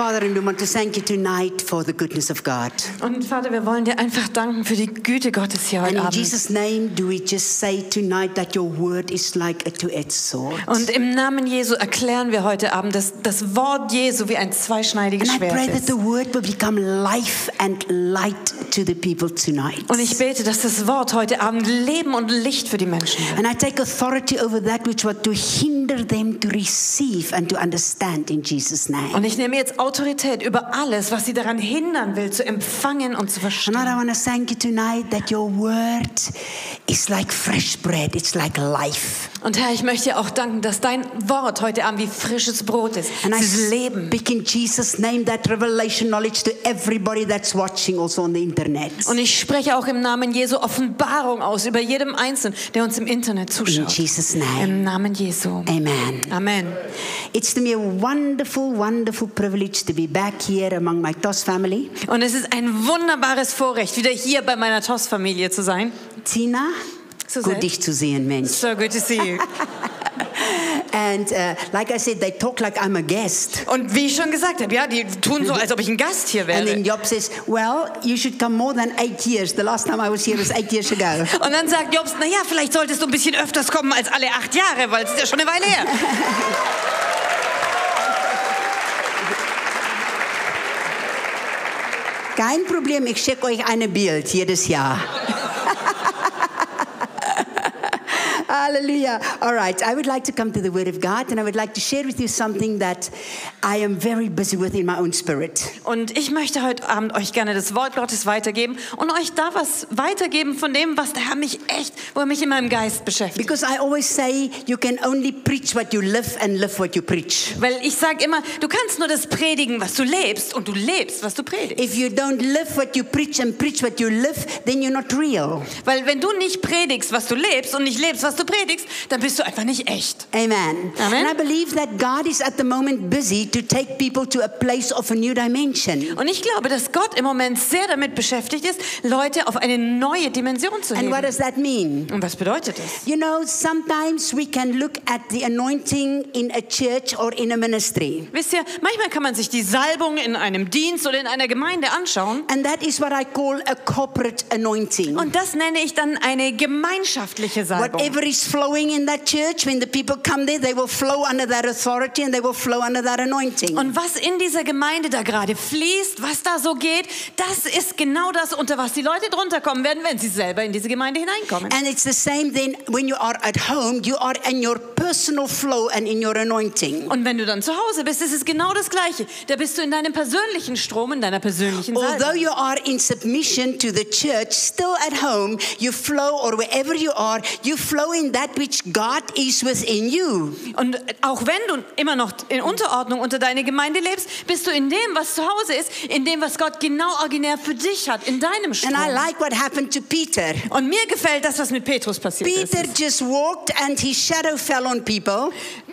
Father, and we want to thank you tonight for the goodness of God. Und Vater, wir wollen dir einfach danken für die Güte Gottes hier And heute in Abend. Jesus' name, do we just say tonight that your word is like a two-edged sword? Und im Namen Jesu erklären wir heute Abend, dass das Wort Jesu wie ein zweischneidiges And I pray Schwert that ist. the word will become life and light to the people tonight. Und ich bete, dass das Wort heute Abend Leben und Licht für die Menschen wird. And I take authority over that which was to hinder them to receive and to understand in Jesus' name. Und ich nehme jetzt Autorität über alles, was sie daran hindern will, zu empfangen und zu And verstehen. I want to thank you tonight that your word is like fresh bread. It's like life. Und Herr, ich möchte dir auch danken, dass dein Wort heute Abend wie frisches Brot ist. And Es ist Leben. speak in Jesus' name that revelation knowledge to everybody that's watching also on the internet. Und ich spreche auch im Namen Jesu Offenbarung aus über jedem Einzelnen, der uns im Internet In zuschaut. Jesus' name. Im Namen Jesu. Amen. Amen. It's to me a wonderful, wonderful privilege to be back here among my TOS family. Und es ist ein wunderbares Vorrecht, wieder hier bei meiner TOS-Familie zu sein. Tina, Suzette. gut dich zu sehen, Mensch. So good to see you. And uh, like I said, they talk like I'm a guest. Und wie ich schon gesagt habe, ja, die tun so, als ob ich ein Gast hier And then wäre. Job says, well, you should come more than eight years. The last time I was here was eight years ago. Und dann sagt Jobs, naja, vielleicht solltest du ein bisschen öfters kommen als alle acht Jahre, weil es ist ja schon eine Weile her. Kein Problem, ich schicke euch ein Bild jedes Jahr. Hallelujah. All right, I would like to come to the Word of God and I would like to share with you something that I am very busy with in my own spirit. Und ich möchte heute Abend euch gerne das Wort Gottes weitergeben und euch da was weitergeben von dem, was der Herr mich echt, wo er mich in meinem Geist beschäftigt. Because I always say you can only preach what you live and live what you preach. Weil ich sage immer, du kannst nur das predigen, was du lebst und du lebst, was du predigst. If you don't live what you preach and preach what you live, then you're not real. Weil wenn du nicht predigst, was du lebst und nicht lebst, was du predigst, dann bist du einfach nicht echt. Amen. Amen. And I believe that God is at the moment busy to take people to a place of a new dimension. Und ich glaube, dass Gott im Moment sehr damit beschäftigt ist, Leute auf eine neue Dimension zu And what heben. does that mean? Und was bedeutet das? You know, sometimes we can look at the anointing in a church or in a ministry. Wisst ihr, manchmal kann man sich die Salbung in einem Dienst oder in einer Gemeinde anschauen. And that is what I call a corporate anointing. Und das nenne ich dann eine gemeinschaftliche Salbung. Whatever is flowing in that church, when the people come there, they will flow under that authority and they will flow under that anointing. Und was in dieser Gemeinde da gerade fließt, was da so geht, das ist genau das, unter was die Leute drunter kommen werden, wenn sie selber in diese Gemeinde hineinkommen. And it's the same then when you are at home, you are in your personal flow and in your anointing. Und wenn du dann zu Hause bist, ist es genau das Gleiche. Da bist du in deinem persönlichen Strom, in deiner persönlichen Although Salbung. you are in submission to the church, still at home, you flow, or wherever you are, you flow in that which God is within you. Und auch wenn du immer noch in Unterordnung unter deine Gemeinde lebst, bist du in dem, was zu Hause ist, in dem, was Gott genau originär für dich hat, in deinem Strom. And I like what happened to Peter. Und mir gefällt das, was mit Petrus passiert Peter ist. just walked and his shadow fell on people.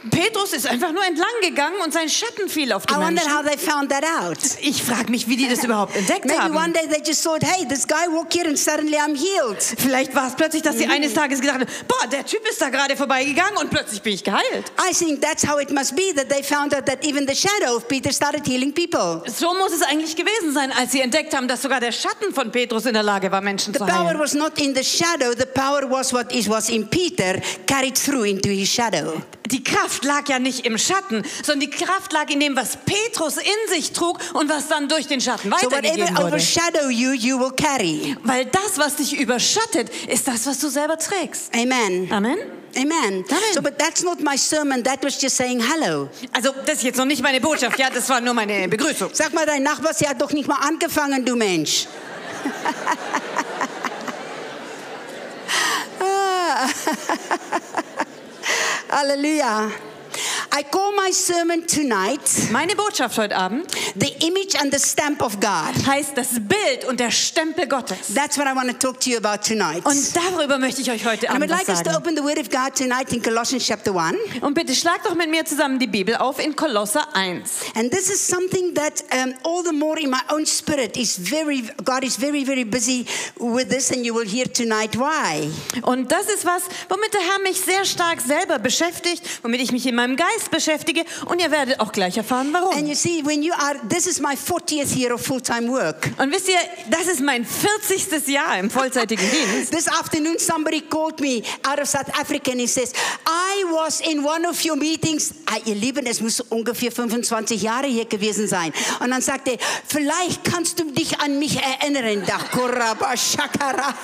Petrus ist einfach nur entlang gegangen und sein Schatten fiel auf die I wonder Menschen. how they found that out. Ich frage mich, wie die das überhaupt entdeckt Maybe haben. one day they just thought, hey, this guy walked here and suddenly I'm healed. Vielleicht war es plötzlich, dass sie eines Tages gedacht haben, boah, der Typ ist da gerade vorbeigegangen und plötzlich bin ich geheilt. I think that's how it must be that they found out that even the shadow of Peter started healing people. So muss es eigentlich gewesen sein, als sie entdeckt haben, dass sogar der Schatten von Petrus in der Lage war, Menschen The zu power heilen. was not in the shadow, the power was what is was in Peter carried through into his shadow. Die Kraft lag ja nicht im Schatten, sondern die Kraft lag in dem, was Petrus in sich trug und was dann durch den Schatten So weitergegeben whatever wurde. you, you will carry. Weil das, was dich überschattet, ist das, was du selber trägst. Amen. Amen. Amen. Amen. So, but that's not my sermon. That was just saying hello. Also, das ist jetzt noch nicht meine Botschaft, ja, das war nur meine Begrüßung. Sag mal, dein Nachbar, sie hat doch nicht mal angefangen, du Mensch. Ah. I call my sermon tonight Meine Botschaft heute Abend the image and the stamp of God. heißt das Bild und der Stempel Gottes. That's what I want to talk to you about tonight. Und darüber möchte ich euch heute I would Abend like us to sagen. open the Word of God tonight in Colossians chapter 1. Und bitte schlag doch mit mir zusammen die Bibel auf in Kolosser 1. And this is something that um, all the more in my own spirit is very, God is very, very busy with this, and you will hear tonight why. Und das ist was, womit der Herr mich sehr stark selber beschäftigt, womit ich mich in meinem Geist das beschäftige und ihr werdet auch gleich erfahren, warum. And you see, when you are, this is my 40th year of full time work. Und wisst ihr, das ist mein 40. Jahr im vollzeitigen Dienst. This afternoon, somebody called me out of South Africa and he says, I was in one of your meetings. Ah, ihr Lieben, es muss ungefähr 25 Jahre hier gewesen sein. Und dann sagte er, vielleicht kannst du dich an mich erinnern. Dakuraba Shakara.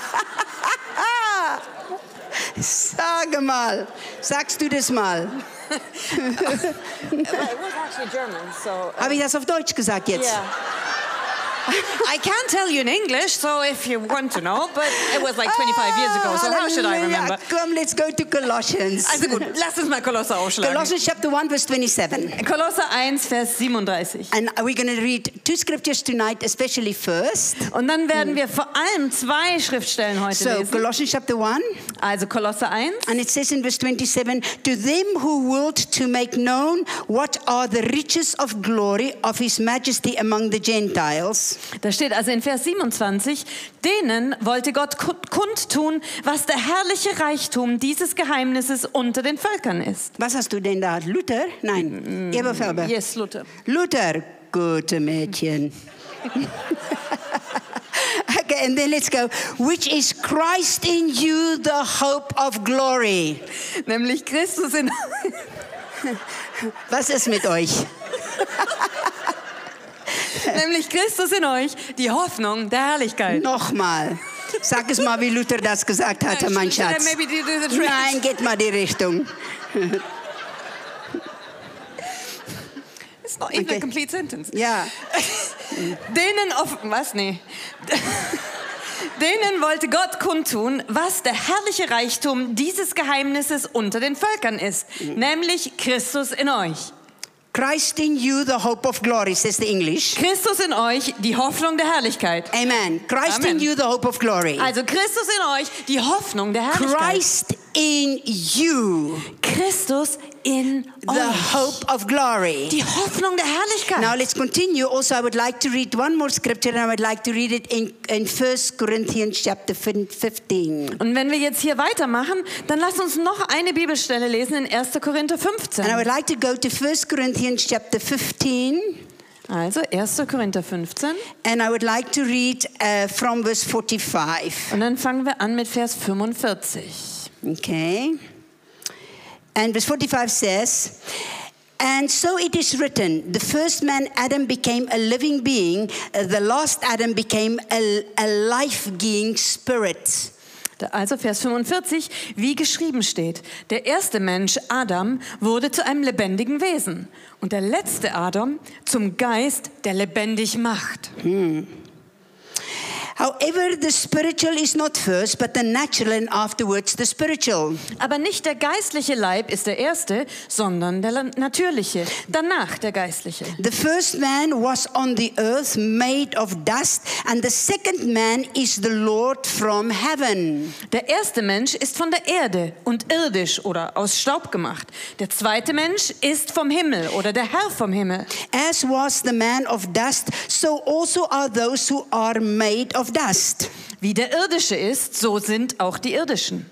Sage mal, sagst du das mal? Habe ich das auf Deutsch gesagt jetzt? I can't tell you in English, so if you want to know, but it was like 25 years ago, so how should I remember? Come, let's go to Colossians. Also gut, lasst uns mal Kolosser aufschlagen. Colossians chapter 1, verse 27. Kolosser 1, Vers 37. And we're going to read two scriptures tonight, especially first. Und dann werden wir vor allem zwei Schriftstellen heute So, lesen. Colossians chapter 1, Also Kolosser 1. and it says in verse 27 To them who willed to make known what are the riches of glory of his majesty among the Gentiles, Da steht also in Vers 27, denen wollte Gott ku- kundtun, was der herrliche Reichtum dieses Geheimnisses unter den Völkern ist. was hast du denn da? Luther? Nein, Eberfelber. Yes, Luther. Luther, gute Mädchen. okay, and then let's go. Which is Christ in you, the hope of glory. Nämlich Christus in Was ist mit euch? nämlich Christus in euch, die Hoffnung der Herrlichkeit. Nochmal. Sag es mal, wie Luther das gesagt hatte, mein Schatz. Nein, geht mal die Richtung. It's not even Okay. a complete sentence. Ja. Denen offen, was? Nee. Denen wollte Gott kundtun, was der herrliche Reichtum dieses Geheimnisses unter den Völkern ist, nämlich Christus in euch. Christ in you, the hope of glory, says the English. Christus in euch, die Hoffnung der Herrlichkeit. Amen. Christ Amen. in you, the hope of glory. Also Christus in euch, die Hoffnung der Herrlichkeit. Christ in you, Christus in the euch, hope of glory. die Hoffnung der Herrlichkeit. Now let's continue. Also, I would like to read one more scripture, and I would like to read it in, in 1 Corinthians chapter 15. Und wenn wir jetzt hier weitermachen, dann lasst uns noch eine Bibelstelle lesen in 1. Korinther And I 15. would like to go to 1 Corinthians chapter 15, Also 1. Korinther 15. and I would like to read uh, from verse 45. Und dann fangen wir an mit Vers 45. Okay. And verse 45 says, And so it is written, the first man, Adam, became a living being, the last Adam became a, a life giving spirit. Also Vers 45, wie geschrieben steht, der erste Mensch, Adam, wurde zu einem lebendigen Wesen und der letzte Adam zum Geist, der lebendig macht. However, the spiritual is not first, but the natural, and afterwards the spiritual. Aber nicht der geistliche Leib ist der erste, sondern der natürliche, danach der geistliche. The first man was on the earth, made of dust, and the second man is the Lord from heaven. Der erste Mensch ist von der Erde und irdisch oder aus Staub gemacht. Der zweite Mensch ist vom Himmel oder der Herr vom Himmel. As was the man of dust, so also are those who are made of dust. Wie der irdische ist, so sind auch die irdischen.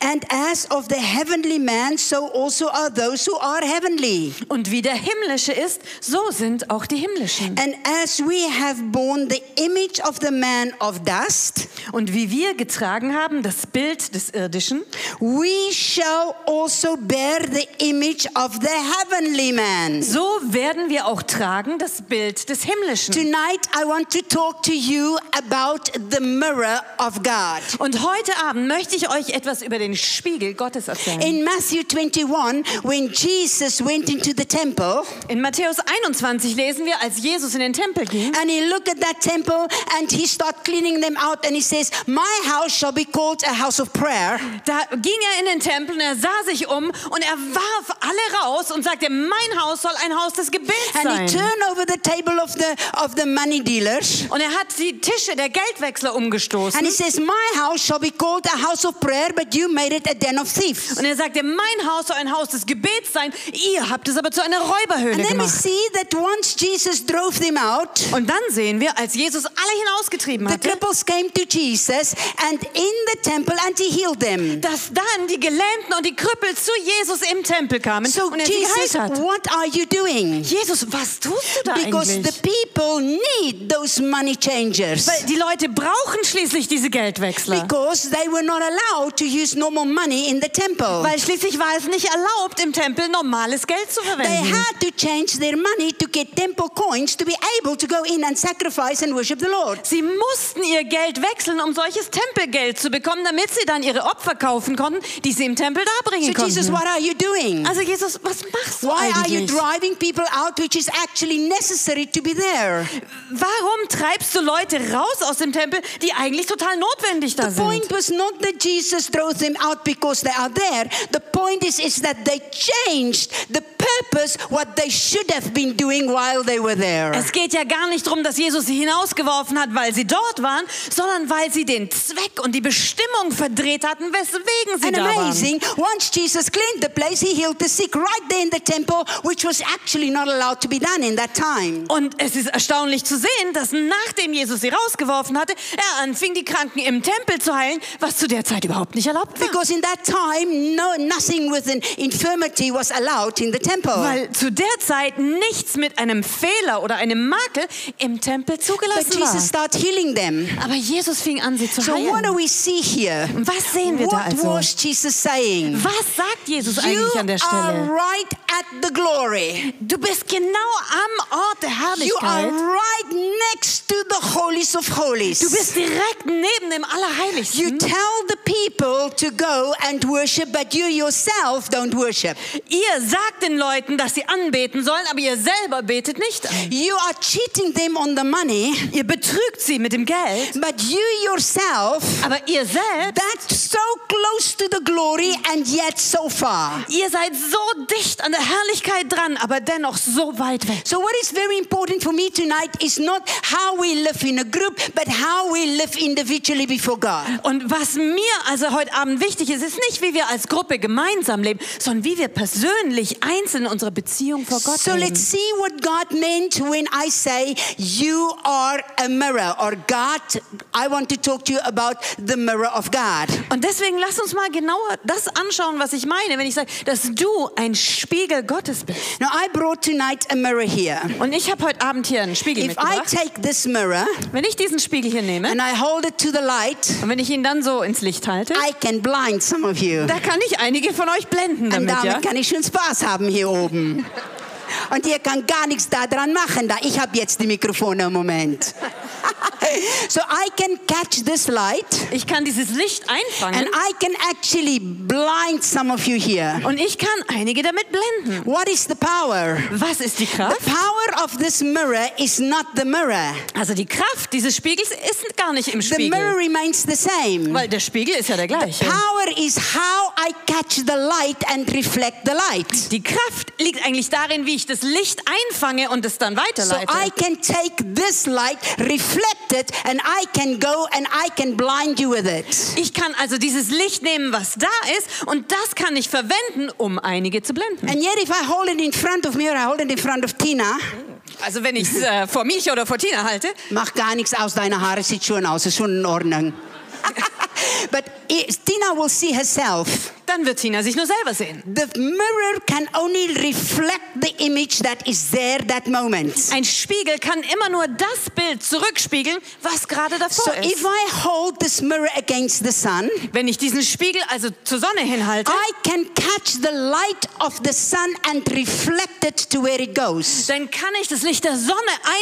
And as of the heavenly man, so also are those who are heavenly. Und wie der himmlische ist, so sind auch die himmlischen. And as we have borne the image of the man of dust, Und wie wir getragen haben das Bild des irdischen, we shall also bear the image of the heavenly man. so werden wir auch tragen das Bild des himmlischen. Tonight, I want to talk to you about the mirror of God. Und heute Abend möchte ich euch etwas über den Spiegel Gottes erzählen. In Matthew 21, when Jesus went into the temple In Matthäus 21 lesen wir, als Jesus in den Tempel ging, and he looked at that temple and he started cleaning them out and he says, My house shall be called a house of prayer. da ging er in den Tempel und er sah sich um und er warf alle raus und sagte, mein Haus soll ein Haus des Gebets And he sein. turned over the table of the, of the money dealers Und er hat die Tische der Geldwechsler and he umgestoßen says, My house shall be called a house of prayer, but but you made it a den of thieves. Und er sagte, mein Haus soll ein Haus des Gebets sein, ihr habt es aber zu einer Räuberhöhle And then we gemacht. see that once Jesus drove them out, Und dann sehen wir, als Jesus alle hinausgetrieben the hatte, cripples came to Jesus and in the temple and he healed them. dass dann die Gelähmten und die Krüppel zu Jesus im Tempel kamen So und er sie Jesus, geheilt hat. what are you doing? Jesus, was tust du da Because eigentlich? the people need those money changers. Weil die Leute brauchen schließlich diese Geldwechsler. Because they were not allowed to use normal money in the temple. Weil schließlich war es nicht erlaubt, im Tempel normales Geld zu They verwenden. had to change their money to get temple coins to be able to go in and sacrifice and worship the Lord. Sie mussten ihr Geld wechseln, um solches Tempelgeld zu bekommen, damit sie dann ihre Opfer kaufen konnten, die sie im Tempel So darbringen Jesus, konnten. what are you doing? Also Jesus, was machst du Why are you eigentlich? driving people out which is actually necessary to be there? Warum treibst du Leute raus aus dem Tempel, die eigentlich total notwendig da The sind? point was not that Jesus drove them out because they are there. The point is, is that they changed the purpose, what they should have been doing while they were there. Es geht ja gar nicht darum, dass Jesus sie hinausgeworfen hat, weil sie dort waren, sondern weil sie den Zweck und die Bestimmung verdreht hatten, weswegen sie And da waren. amazing, once Jesus cleaned the place, he healed the sick right there in the temple, which was actually not allowed to be done in that time. Und es ist erstaunlich zu sehen, dass nachdem Jesus sie rausgeworfen hatte, er anfing, die Kranken im Tempel zu heilen, was zu der Zeit überhaupt nicht erlaubt war. Because in that time, no, nothing with an infirmity was allowed in the temple. Weil zu der Zeit nichts mit einem Fehler oder einem Makel im Tempel But zugelassen Jesus war. started healing them. Aber Jesus fing an, sie zu So what do heilen. we see here? Was sehen wir da What also? was Jesus saying? Was sagt Jesus You eigentlich an der are Stelle? right at the glory. Du bist genau am Ort der You are Herrlichkeit. right next to the holies of holies. Du bist direkt neben dem You Allerheiligsten. tell the people to go and worship, but you yourself don't worship. Ihr sagt den Leuten, dass sie anbeten sollen, aber ihr selber betet nicht an. You are cheating them on the money, Ihr betrügt sie mit dem Geld, but you yourself, aber ihr selbst, that's so close to the glory and yet so far. ihr seid so dicht an der Herrlichkeit dran, aber dennoch so weit weg. So, what is very important for me tonight is not how we live in a group, but how we live individually before God. Und was mir also heute Abend wichtig ist, ist nicht, wie wir als Gruppe gemeinsam leben, sondern wie wir persönlich einzeln unsere Beziehung vor Gott So leben. let's see what God meant when I say you are a mirror or God. I want to talk to you about the mirror of God. Und deswegen lass uns mal genauer das anschauen, was ich meine, wenn ich sage, dass du ein Spiegel Gottes bist. Now, I brought tonight a mirror here. Und ich habe heute Abend hier einen Spiegel If I mitgebracht. take this mirror Wenn ich diesen Spiegel hier nehme and I hold it to the light, und wenn ich ihn dann so ins Licht halte, I can blind some of you. da kann ich einige von euch blenden Und damit, damit ja? kann ich schon Spaß haben hier oben. Und ihr kann gar nichts daran machen, da ich habe jetzt die Mikrofone im Moment. so I can catch this light Ich kann dieses Licht einfangen and I can actually blind some of you here. und ich kann einige damit blenden. What is the power? Was ist die Kraft? The power of this mirror is not the mirror. Also die Kraft dieses Spiegels ist gar nicht im The mirror Spiegel, remains the same. weil der Spiegel ist ja der gleiche. Power is how I catch the light and reflect the light. Die Kraft liegt eigentlich darin, wie ich das Licht einfange und es dann So weiterleite. I can take this light, reflect it, and I can go and I can blind you with it. Ich kann also dieses Licht nehmen, was da ist, und das kann ich verwenden, um einige zu blenden. And yet, if I hold it in front of me or I hold it in front of Tina, Also wenn ich es äh, vor mich oder vor Tina halte, macht gar nichts aus, deine Haare sieht schon aus, ist schon in Ordnung. but Tina will see herself. Dann wird Tina sich nur selber sehen. The mirror can only reflect the image that is there that moment. Ein Spiegel kann immer nur das Bild zurückspiegeln, was gerade So davor if ist. I hold this mirror against the sun, Wenn ich diesen Spiegel also zur Sonne hinhalte, I can catch the light of the sun and reflect it to where it goes. dann kann ich das Licht der Sonne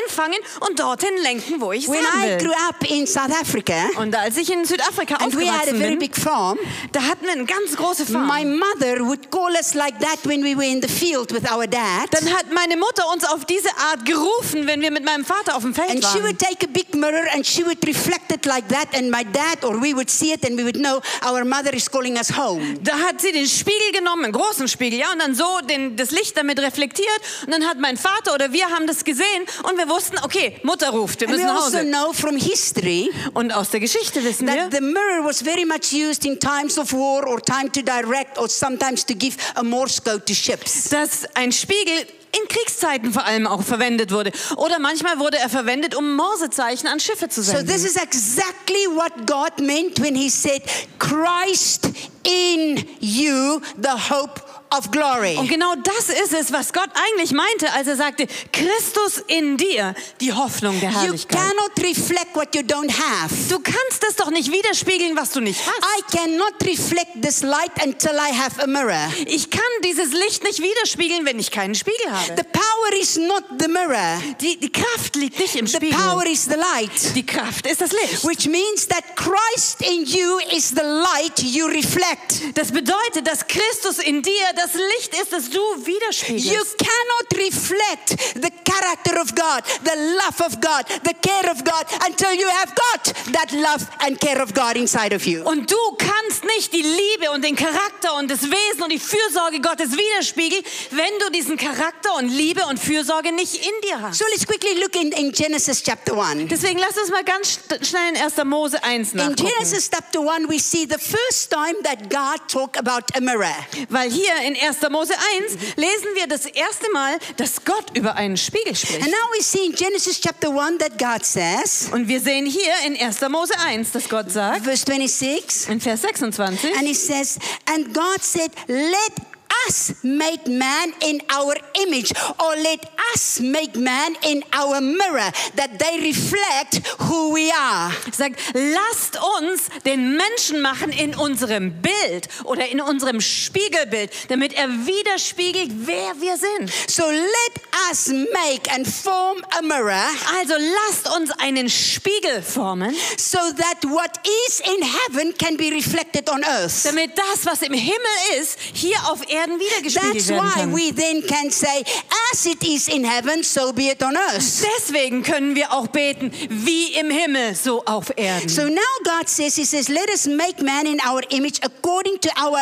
einfangen und dorthin lenken, wo ich When haben I will. grew up in South Africa, Und als ich in Südafrika and aufgewachsen bin, farm, da hatten wir ein ganz großes große Farm. My mother would call us like that when we were in the field with our dad. Dann hat meine Mutter uns auf diese Art gerufen, wenn wir mit meinem Vater auf dem Feld And she waren. would take a big mirror and she would reflect it like that, and my dad or we would see it and we would know our mother is calling us home. Da hat sie den Spiegel genommen, einen großen Spiegel, ja, und dann so den, das Licht damit reflektiert. Und dann hat mein Vater oder wir haben das gesehen und wir wussten, okay, Mutter ruft, wir And müssen nach also Hause. know from history Und aus der Geschichte wissen that wir, the mirror was very much used in times of war or time to direct or sometimes to give a Morse code to ships. dass ein Spiegel in Kriegszeiten vor allem auch verwendet wurde. Oder manchmal wurde er verwendet, um Morsezeichen an Schiffe zu So senden. this is exactly what God meant when he said, Christ in you, the hope of glory. Und genau das ist es, was Gott eigentlich meinte, als er sagte, Christus in dir, die Hoffnung der You Herrlichkeit. cannot reflect what you don't have. Du kannst das doch nicht widerspiegeln, was du nicht hast. I cannot reflect this light until I have a mirror. Ich kann dieses Licht nicht widerspiegeln, wenn ich keinen Spiegel habe. The power is not the mirror. Die, die Kraft liegt nicht im The Spiegel. power is the light. Die Kraft ist das Licht. Which means that Christ in you is the light you reflect. Das bedeutet, dass Christus in dir das Licht ist, das du You widerspiegelst. cannot reflect the character of God, the love of God, the care of God until you have got that love and care of God inside of you. Und du kannst nicht die Liebe und den Charakter und das Wesen und die Fürsorge Gottes widerspiegeln, wenn du diesen Charakter und Liebe und Fürsorge nicht in dir hast. So let's quickly look in, in Genesis chapter 1. Deswegen lass uns mal ganz schnell in 1. Mose 1 In nachgucken. Genesis chapter 1, we see the first time that God talked about a mirror. Weil hier in 1. Mose 1 lesen wir das erste Mal, dass Gott über einen Spiegel spricht. And now we see in Genesis chapter 1 that God says, Und wir sehen hier in 1. Mose 1, dass Gott sagt, verse 26, in Vers 26, and he says, And God said, Let us make man in our image, or let us make man in our mirror, that they reflect who we are. sagt, lasst uns den Menschen machen in unserem Bild oder in unserem Spiegelbild, damit er widerspiegelt, wer wir sind. So let us make and form a mirror Also lasst uns einen Spiegel formen, so that what is in heaven can be reflected on earth. damit das, was im Himmel ist, hier auf Erden wiedergespiegelt That's werden why kann. we then can say, as it is in heaven, so be it on earth. Deswegen können wir auch beten, wie im Himmel, so auf Erden. So now God says, He says, let us make man in our image according to our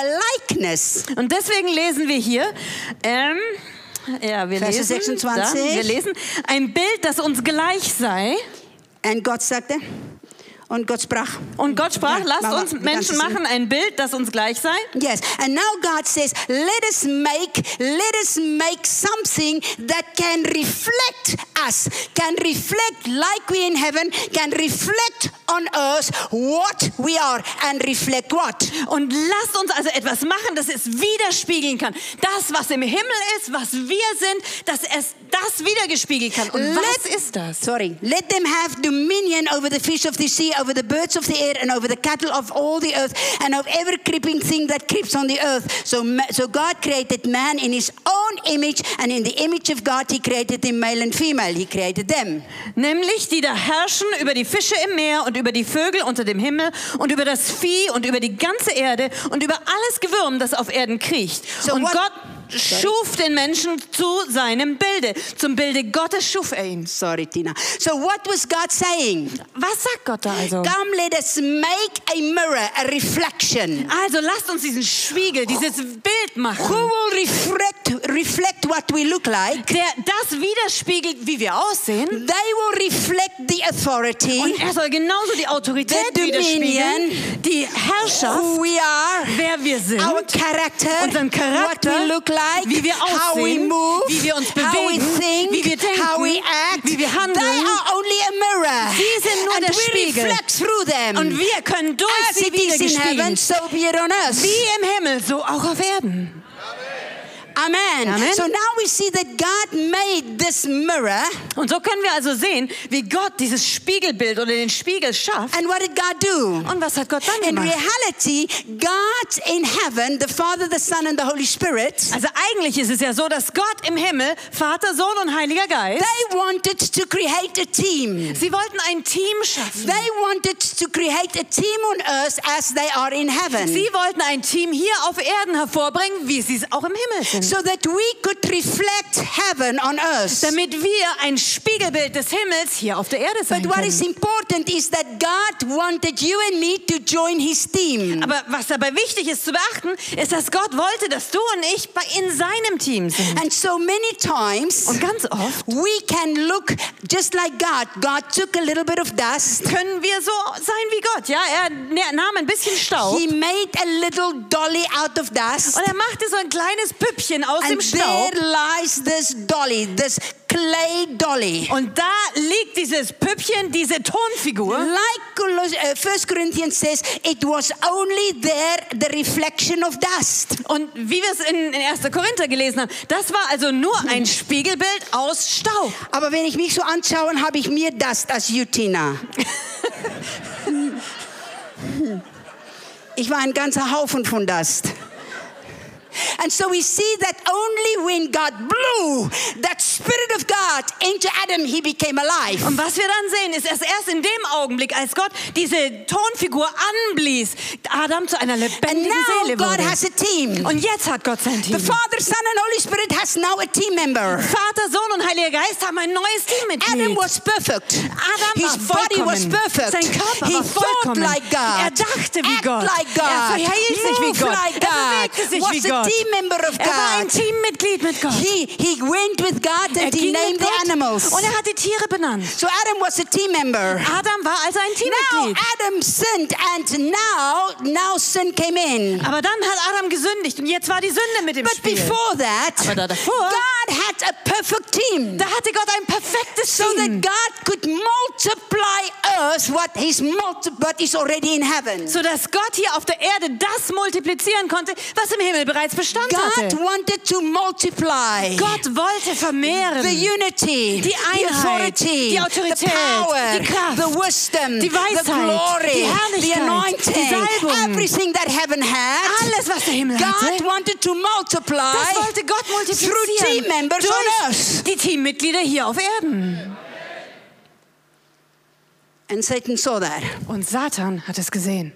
likeness. Und deswegen lesen wir hier, ähm, ja, wir Verse lesen, 26. Da, wir lesen, ein Bild, das uns gleich sei. And God sagte, und Gott sprach. Und Gott sprach, Ja, lasst uns Menschen machen, ein Bild, das uns gleich sei. Yes, and now God says, let us make, let us make something that can reflect us, can reflect like we in heaven, can reflect on earth what we are and reflect what. Und lasst uns also etwas machen, das es widerspiegeln kann. Das, was im Himmel ist, was wir sind, dass es das widergespiegelt kann. Und was Let- ist das? Sorry. Let them have dominion over the fish of the sea, over the birds of the air, and over the cattle of all the earth, and of every creeping thing that creeps on the earth. So, so God created man in his own image, and in the image of God he created him male and female. He created them. Nämlich die da herrschen über die Fische im Meer und über die Vögel unter dem Himmel und über das Vieh und über die ganze Erde und über alles Gewürm, das auf Erden kriecht. So und Gott schuf den Menschen zu seinem Bilde. Zum Bilde Gottes schuf er ihn. Sorry, Tina. So what was God saying? Was sagt Gott da also? Come, let us make a mirror, a reflection. Also lasst uns diesen Spiegel, dieses Bild Who machen, will reflect, reflect what we look like? der das widerspiegelt, wie wir aussehen. They will reflect the authority, Und er soll genauso die Autorität The widerspiegeln, dominion. die Herrschaft, who we are, wer wir sind, our character, unseren Charakter, what we look like, wie wir how we aussehen, move, wie wir uns how we bewegen, think, wie wir denken, how we act. wie wir handeln. They are only a mirror. Sie sind nur and der we Spiegel. reflect through them. Und wir können durch As sie wiedergespiegelt. so. Wie im Himmel, so auch auf Erden. Amen. Amen. So now we see that God made this mirror. Und so können wir also sehen, wie Gott dieses Spiegelbild oder den Spiegel schafft. And what did God do? Und was hat Gott dann In gemacht? reality, God in heaven, the Father, the Son, and the Holy Spirit, Also eigentlich ist es ja so, dass Gott im Himmel, Vater, Sohn und Heiliger Geist, they wanted to create a team. sie wollten ein Team schaffen. They wanted to create a team on earth as they are in heaven. Sie wollten ein Team hier auf Erden hervorbringen, wie sie es auch im Himmel sind. So that we could reflect heaven on earth. Damit wir ein Spiegelbild des Himmels hier auf der Erde sein But what is important is that God wanted you and me to join his team. Aber was dabei wichtig ist zu beachten, ist, dass Gott wollte, dass du und ich bei in seinem Team sind. And so many times Und ganz oft we can look just like God. God took a little bit of dust. können wir so sein wie Gott. Ja, er nahm ein bisschen Staub He made a little dolly out of dust. und er machte so ein kleines Püppchen aus dem And Staub. there lies this dolly, this clay dolly. Und da liegt dieses Püppchen, diese Tonfigur. Like Colos- uh, 1 Corinthians says, it was only there the reflection of dust. Und wie wir es in, in 1. Korinther gelesen haben, das war also nur ein Spiegelbild aus Staub. Aber wenn ich mich so anschaue, habe ich mehr Dust als Jutina. Ich war ein ganzer Haufen von Dust. And so we see that only when God blew that Spirit of God into Adam, he became alive. Und was wir dann sehen, ist erst erst in dem Augenblick, als Gott diese Tonfigur anblies, Adam zu einer And lebendigen now Seele God wurde. has a team. Und jetzt hat Gott sein Team. The Father, Son, and Holy Spirit has now a team member. Vater, Sohn und Heiliger Geist haben ein neues Teammitglied. Adam was perfect. Adam His war body was perfect. Sein Körper he war vollkommen. like God. Er dachte wie act Gott. like God. Er verhielt sich wie Gott. like Er God. bewegte sich was wie a Gott. team member of Er war ein. Teammitglied mit Gott. He, he went with God Er and he ging named the animals. und er hat die Tiere benannt. So Adam was a team member. Adam war also ein Now Teammitglied. Adam sinned and now now sin came in. Aber dann hat Adam gesündigt und jetzt war die Sünde mit im But Spiel. before that, Aber da davor- God had a perfect team. Da hatte Gott ein perfektes So that Team. God could multiply earth what is multi- what is already in heaven. sodass Gott hier auf der Erde das multiplizieren konnte, was im Himmel bereits Bestand God hatte. wanted to multiply Gott wollte vermehren. the unity, Die the Einheit, authority, die Autorität, the power, die Kraft, the wisdom, die Weisheit, the glory, die the Herrlichkeit, anointing, die Salbung. everything that heaven had. Alles, was der Himmel God hatte, wanted to multiply das wollte Gott through team multiplizieren members on earth. die Teammitglieder hier auf Erden. And Satan saw that. Und Satan hat es gesehen.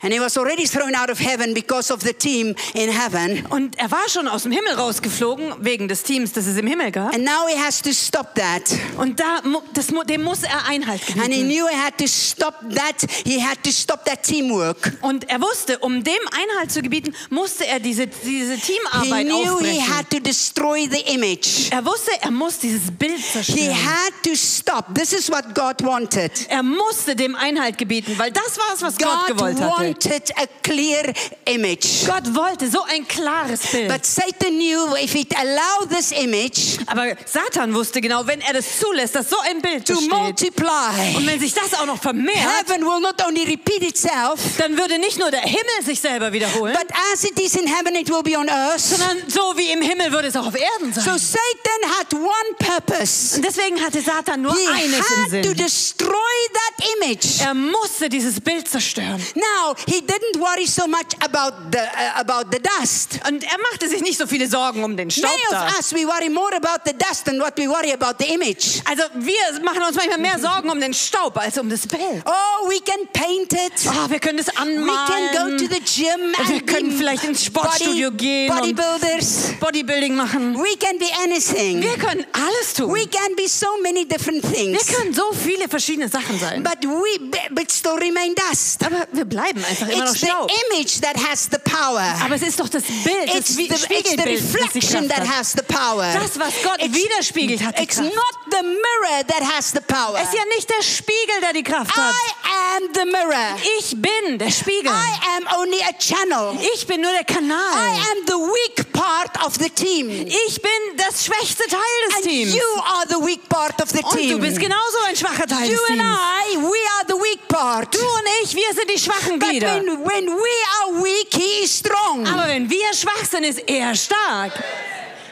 And he was already thrown out of heaven because of the team in heaven. Und er war schon aus dem Himmel rausgeflogen, wegen des Teams, das es im Himmel gab. And now he has to stop that. Und da, das, dem muss er Einhalt And he gebieten. knew he had to stop that. He had to stop that teamwork. Und er wusste, um dem Einhalt zu gebieten, musste er diese, diese He Teamarbeit knew he aufbrechen. had to destroy the image. Er wusste, er muss dieses Bild He zerstören. had to stop. This is what God wanted. Er musste dem Einhalt gebieten, weil das war es, was Gott God gewollt hatte. Wanted a clear image. Gott wollte so ein klares Bild. But Satan knew if it allowed this image Aber Satan wusste genau, wenn er das zulässt, dass so ein Bild to besteht multiply, und wenn sich das auch noch vermehrt, heaven will not only repeat itself, dann würde nicht nur der Himmel sich selber wiederholen, but as it is in heaven, it will be on earth. sondern so wie im Himmel würde es auch auf Erden So sein. Satan had one purpose. Und deswegen hatte Satan nur He eines im had to Sinn. destroy that image. Er musste dieses Bild zerstören. Now, he didn't worry so much about the uh, about the dust. Und er machte sich nicht so viele Sorgen um den Staub Many of us we worry more about the dust than what we worry about the image. Also wir machen uns manchmal mehr Sorgen um den Staub als um das Bild. Oh, we can paint it. Oh, wir können es We can go anmalen, to the gym Wir and können be vielleicht ins Sportstudio body, gehen und- bodybuilders. Bodybuilding machen. We can be anything. Wir können alles tun. We can be so many different Wir things. können so viele verschiedene Sachen sein. But we but still remain dust. Aber wir bleiben einfach immer noch It's the Staub. image that has the power. Aber es ist doch das Bild, It's das the, it's the reflection that hat. has the power. Das, was Gott It's- widerspiegelt, hat die It's Kraft. not the mirror that has the power. Es ist ja nicht der Spiegel, der die Kraft hat. I am the mirror. Ich bin der Spiegel. I am only a channel. Ich bin nur der I Kanal. am the weak part of the team. Ich bin das schwächste Teil des And Teams. you are the weak part of the Und du team. bist genauso ein schwacher Teil You des and Teams. I, we are the weak part. Du und ich, wir sind die schwachen But wieder. when, when we are weak, he is strong. Aber wenn wir schwach sind, ist er stark.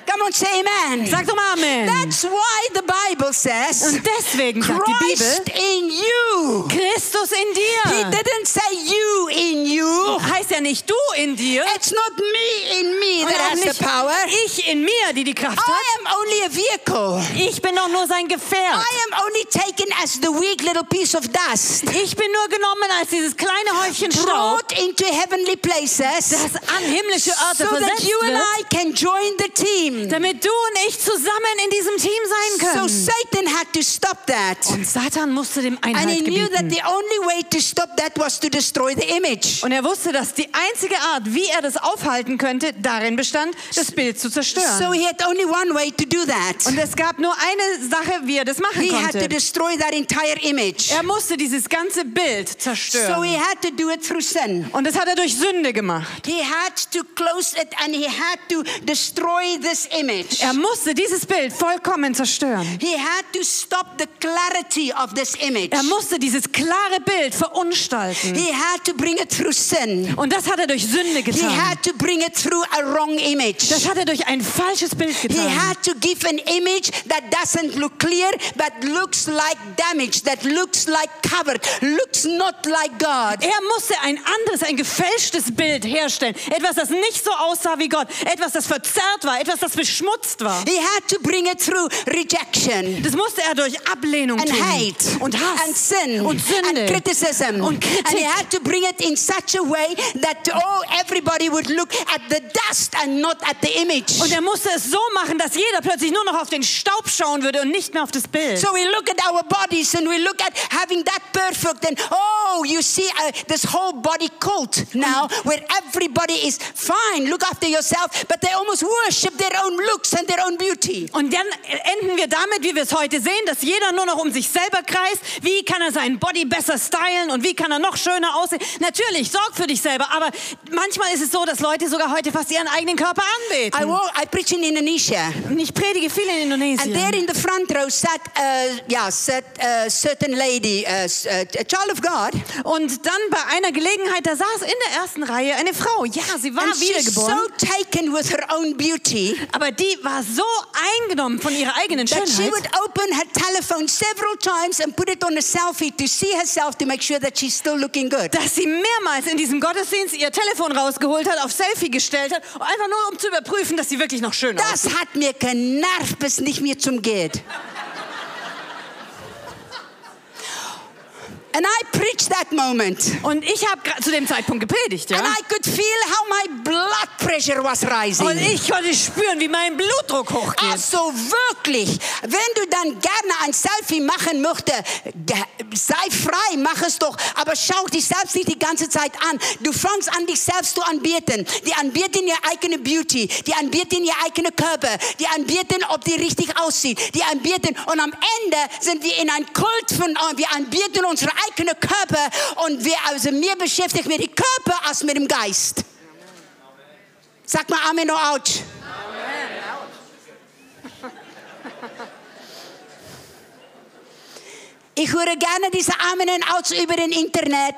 Come on, say amen. Sag doch mal Amen. That's why the Bible says Und deswegen sagt die Christ Bibel, in you. Christus in He dir. didn't say you in you. Heißt ja nicht du in dir. It's not me in me Und that has the power. ich in mir, die die Kraft hat. I am only a vehicle. Ich bin doch nur sein Gefährt. I am only taken as the weak little piece of dust. Ich bin nur genommen als dieses kleine Häufchen Staub, into heavenly places das an himmlische Orte so that versetzt you and I can join the team. Damit du und ich zusammen in diesem Team sein So können. Satan had to stop that. Und Satan musste dem And he Einhalt knew that gebieten. the only way to stop that was to destroy the image. Und er wusste, dass die einzige Art, wie er das aufhalten könnte, darin bestand, das Bild zu So zerstören. he had only one way to do that. Und es gab nur eine Sache, wie er das machen He had to konnte. destroy that entire image. Er musste dieses ganze Bild So zerstören. he had to do it through sin. Und das hat er durch Sünde gemacht. He had to close it and he had to destroy this image. Er musste dieses Bild vollkommen zerstören. He had to stop the clarity of this image. Er musste dieses klare Bild verunstalten. He had to bring it through sin. Und das hat er durch Sünde He getan. had to bring it through a wrong image. Das hat er durch ein falsches Bild He getan. had to give an image that doesn't look clear, but looks like damage, that looks like covered, looks not like God. Er musste ein anderes, ein gefälschtes Bild herstellen. Etwas, das nicht so aussah wie Gott. Etwas, das verzerrt war. Etwas, das beschmutzt war. He had to bring it through rejection Das musste er durch Ablehnung and tun. hate Und Hass. and sin Und Sünde. and criticism. Und Kritik. And he had to bring it in such a way that oh everybody would look at the dust and not at the image. Und er musste es so machen, dass jeder plötzlich nur noch auf den Staub schauen würde und nicht mehr auf das Bild. So we look at our bodies and we look at having that perfect and oh you see uh, this whole body cult now where everybody is fine look after yourself but they almost worship their own looks and their own beauty. Und dann enden wir damit, wie wir es heute sehen, dass jeder nur noch um sich selber kreist. Wie kann er seinen Body besser stylen und wie kann er noch schöner aussehen? Natürlich, sorg für dich selber, aber manchmal ist es so, dass Leute sogar heute fast ihren eigenen Körper I, anbeten. wa- I preach in Indonesia Und ich predige viel in and there Indonesien. in the front row sat uh, yeah sat a certain lady uh, uh, a child of God Und dann bei einer Gelegenheit, da saß in der ersten Reihe eine Frau. Ja, sie war and she's so wiedergeboren, taken with her own beauty aber die war so eingenommen von ihrer eigenen that she Schönheit. would open her telephone several times and put it on a selfie to see herself to make sure that she's still looking good. dass sie mehrmals in diesem Gottesdienst ihr Telefon rausgeholt hat, auf Selfie gestellt hat, einfach nur um zu überprüfen, dass sie wirklich noch schön aussieht. Das hat mir genervt, bis nicht mehr zum geht. And I preached that moment. Und ich habe zu dem Zeitpunkt gepredigt, ja. And I could feel how my blood pressure was rising. Und ich konnte spüren, wie mein Blutdruck hochgeht. Also wirklich, wenn du dann gerne ein Selfie machen möchtest, sei frei, mach es doch, aber schau dich selbst nicht die ganze Zeit an. Du fängst an, dich selbst zu anbeten. Die anbeten ihre eigene Beauty, die anbeten ihr eigene Körper, die anbeten, ob die richtig aussieht, die anbeten und am Ende sind wir in ein Kult von, wir anbeten unsere eigene Körper und wir also mehr beschäftigt mit dem Körper als mit dem Geist. Sag mal Amen oder Ouch. Ich höre gerne diese Amen und Outs über den Internet.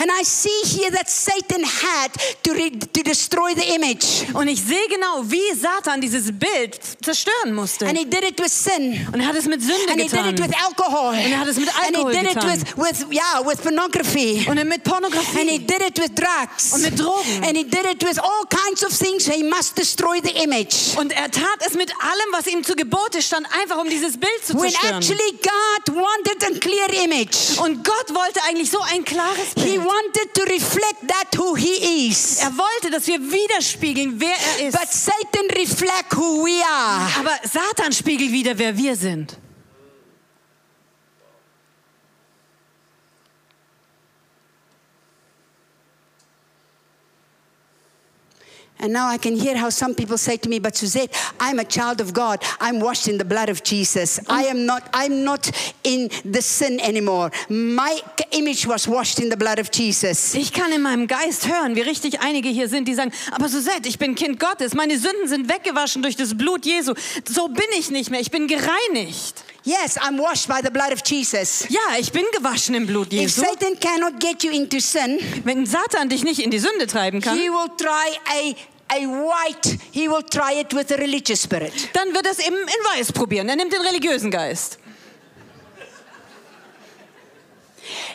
And I see here that Satan had to, re- to destroy the image. Und ich sehe genau, wie Satan dieses Bild zerstören musste. And he did it with sin. Und er hat es mit Sünde And he did getan. it with alcohol. Und er hat es mit And he Alkohol did it getan. with, with, yeah, with pornography. Und mit And he Pornografie. did it with drugs. Und mit Drogen. And he did it with all kinds of things. He must destroy the image. Und er tat es mit allem, was ihm zu Gebote stand, einfach um dieses Bild zu When zerstören. actually God wanted a clear image. Und Gott wollte eigentlich so ein klares He wanted to reflect that who he is. Er wollte, dass wir widerspiegeln, wer er ist. But Satan reflect who we are. Aber Satan spiegelt wieder, wer wir sind. And now I can hear how some people say to me, but Suzette, I'm a child of God. I'm washed in the blood of Jesus. I am not, I'm not in the sin anymore. My image was washed in the blood of Jesus. Ich kann in meinem Geist hören, wie richtig einige hier sind, die sagen, aber Suzette, ich bin Kind Gottes, meine Sünden sind weggewaschen durch das Blut Jesu. So bin ich nicht mehr, ich bin gereinigt. Yes, I'm washed by the blood of Jesus. Ja, ich bin gewaschen im Blut If Jesu. Satan cannot get you into sin, Wenn Satan dich nicht in die Sünde treiben kann, he will try a a white. He will try it with a religious spirit. dann wird er es eben in Weiß probieren. Er nimmt den religiösen Geist.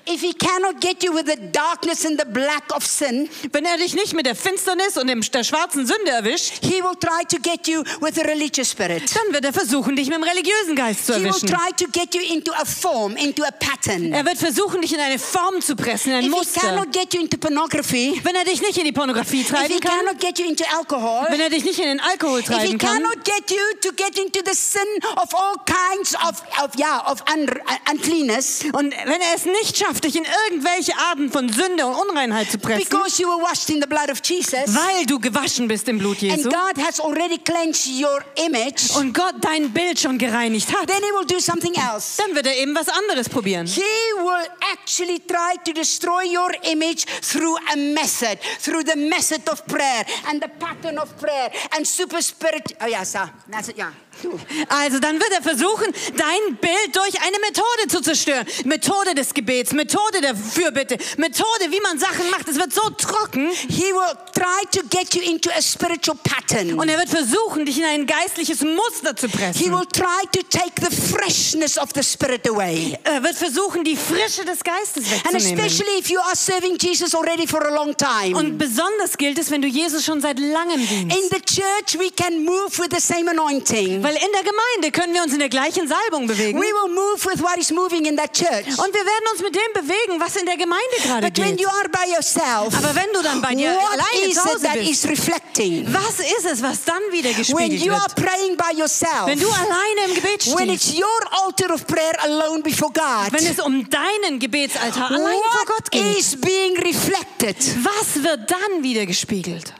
If he cannot get you with the darkness and the black of sin, Wenn er dich nicht mit der Finsternis und dem, der schwarzen Sünde erwischt, he will try to get you with a religious spirit. dann wird er versuchen, dich mit dem religiösen Geist zu He will erwischen. try to get you into a form, into a pattern. Er wird versuchen, dich in eine Form zu pressen, in ein If he Muster. cannot get you into pornography, Wenn er dich nicht in die Pornografie if he treiben kann, cannot get you into alcohol, wenn er dich nicht in den Alkohol if he treiben kann, cannot get you to get into the sin of all kinds of, of yeah, of un, uncleanness, und wenn er es nicht schafft, dich in irgendwelche Arten von Sünde und Unreinheit zu pressen, because you were washed in the blood of Jesus, weil du gewaschen bist im Blut and Jesu God has already cleansed your image, und Gott dein Bild schon gereinigt hat, then he will do something else. dann wird er eben was anderes probieren. He will actually try to destroy your image through a method, through the method of prayer and the pattern of prayer and super spirit. Oh, yeah, sir. That's it, yeah. Also dann wird er versuchen, dein Bild durch eine Methode zu zerstören. Methode des Gebets, Methode der Fürbitte, Methode, wie man Sachen macht. Es wird so trocken He will try to get you into a spiritual pattern. und er wird versuchen, dich in ein geistliches Muster zu He pressen. will try to take the freshness of the spirit away. Er wird versuchen, die Frische des Geistes And wegzunehmen. especially if you are serving Jesus already for a long time. Und besonders gilt es, wenn du Jesus schon seit langem dienst. In the church, we can move with the same anointing. Weil in der Gemeinde können wir uns in der gleichen Salbung bewegen. We will move with what is moving in that church. Und wir werden uns mit dem bewegen, was in der Gemeinde gerade But when geht. you are by yourself, Aber wenn du dann bei dir alleine zu Hause that bist, was ist es, was dann wieder When gespiegelt you are wird? praying by yourself, Wenn du alleine im Gebet when stehst, it's your altar of prayer alone before God, wenn es um deinen Gebetsaltar allein vor Gott geht, is being reflected? was wird dann wieder gespiegelt?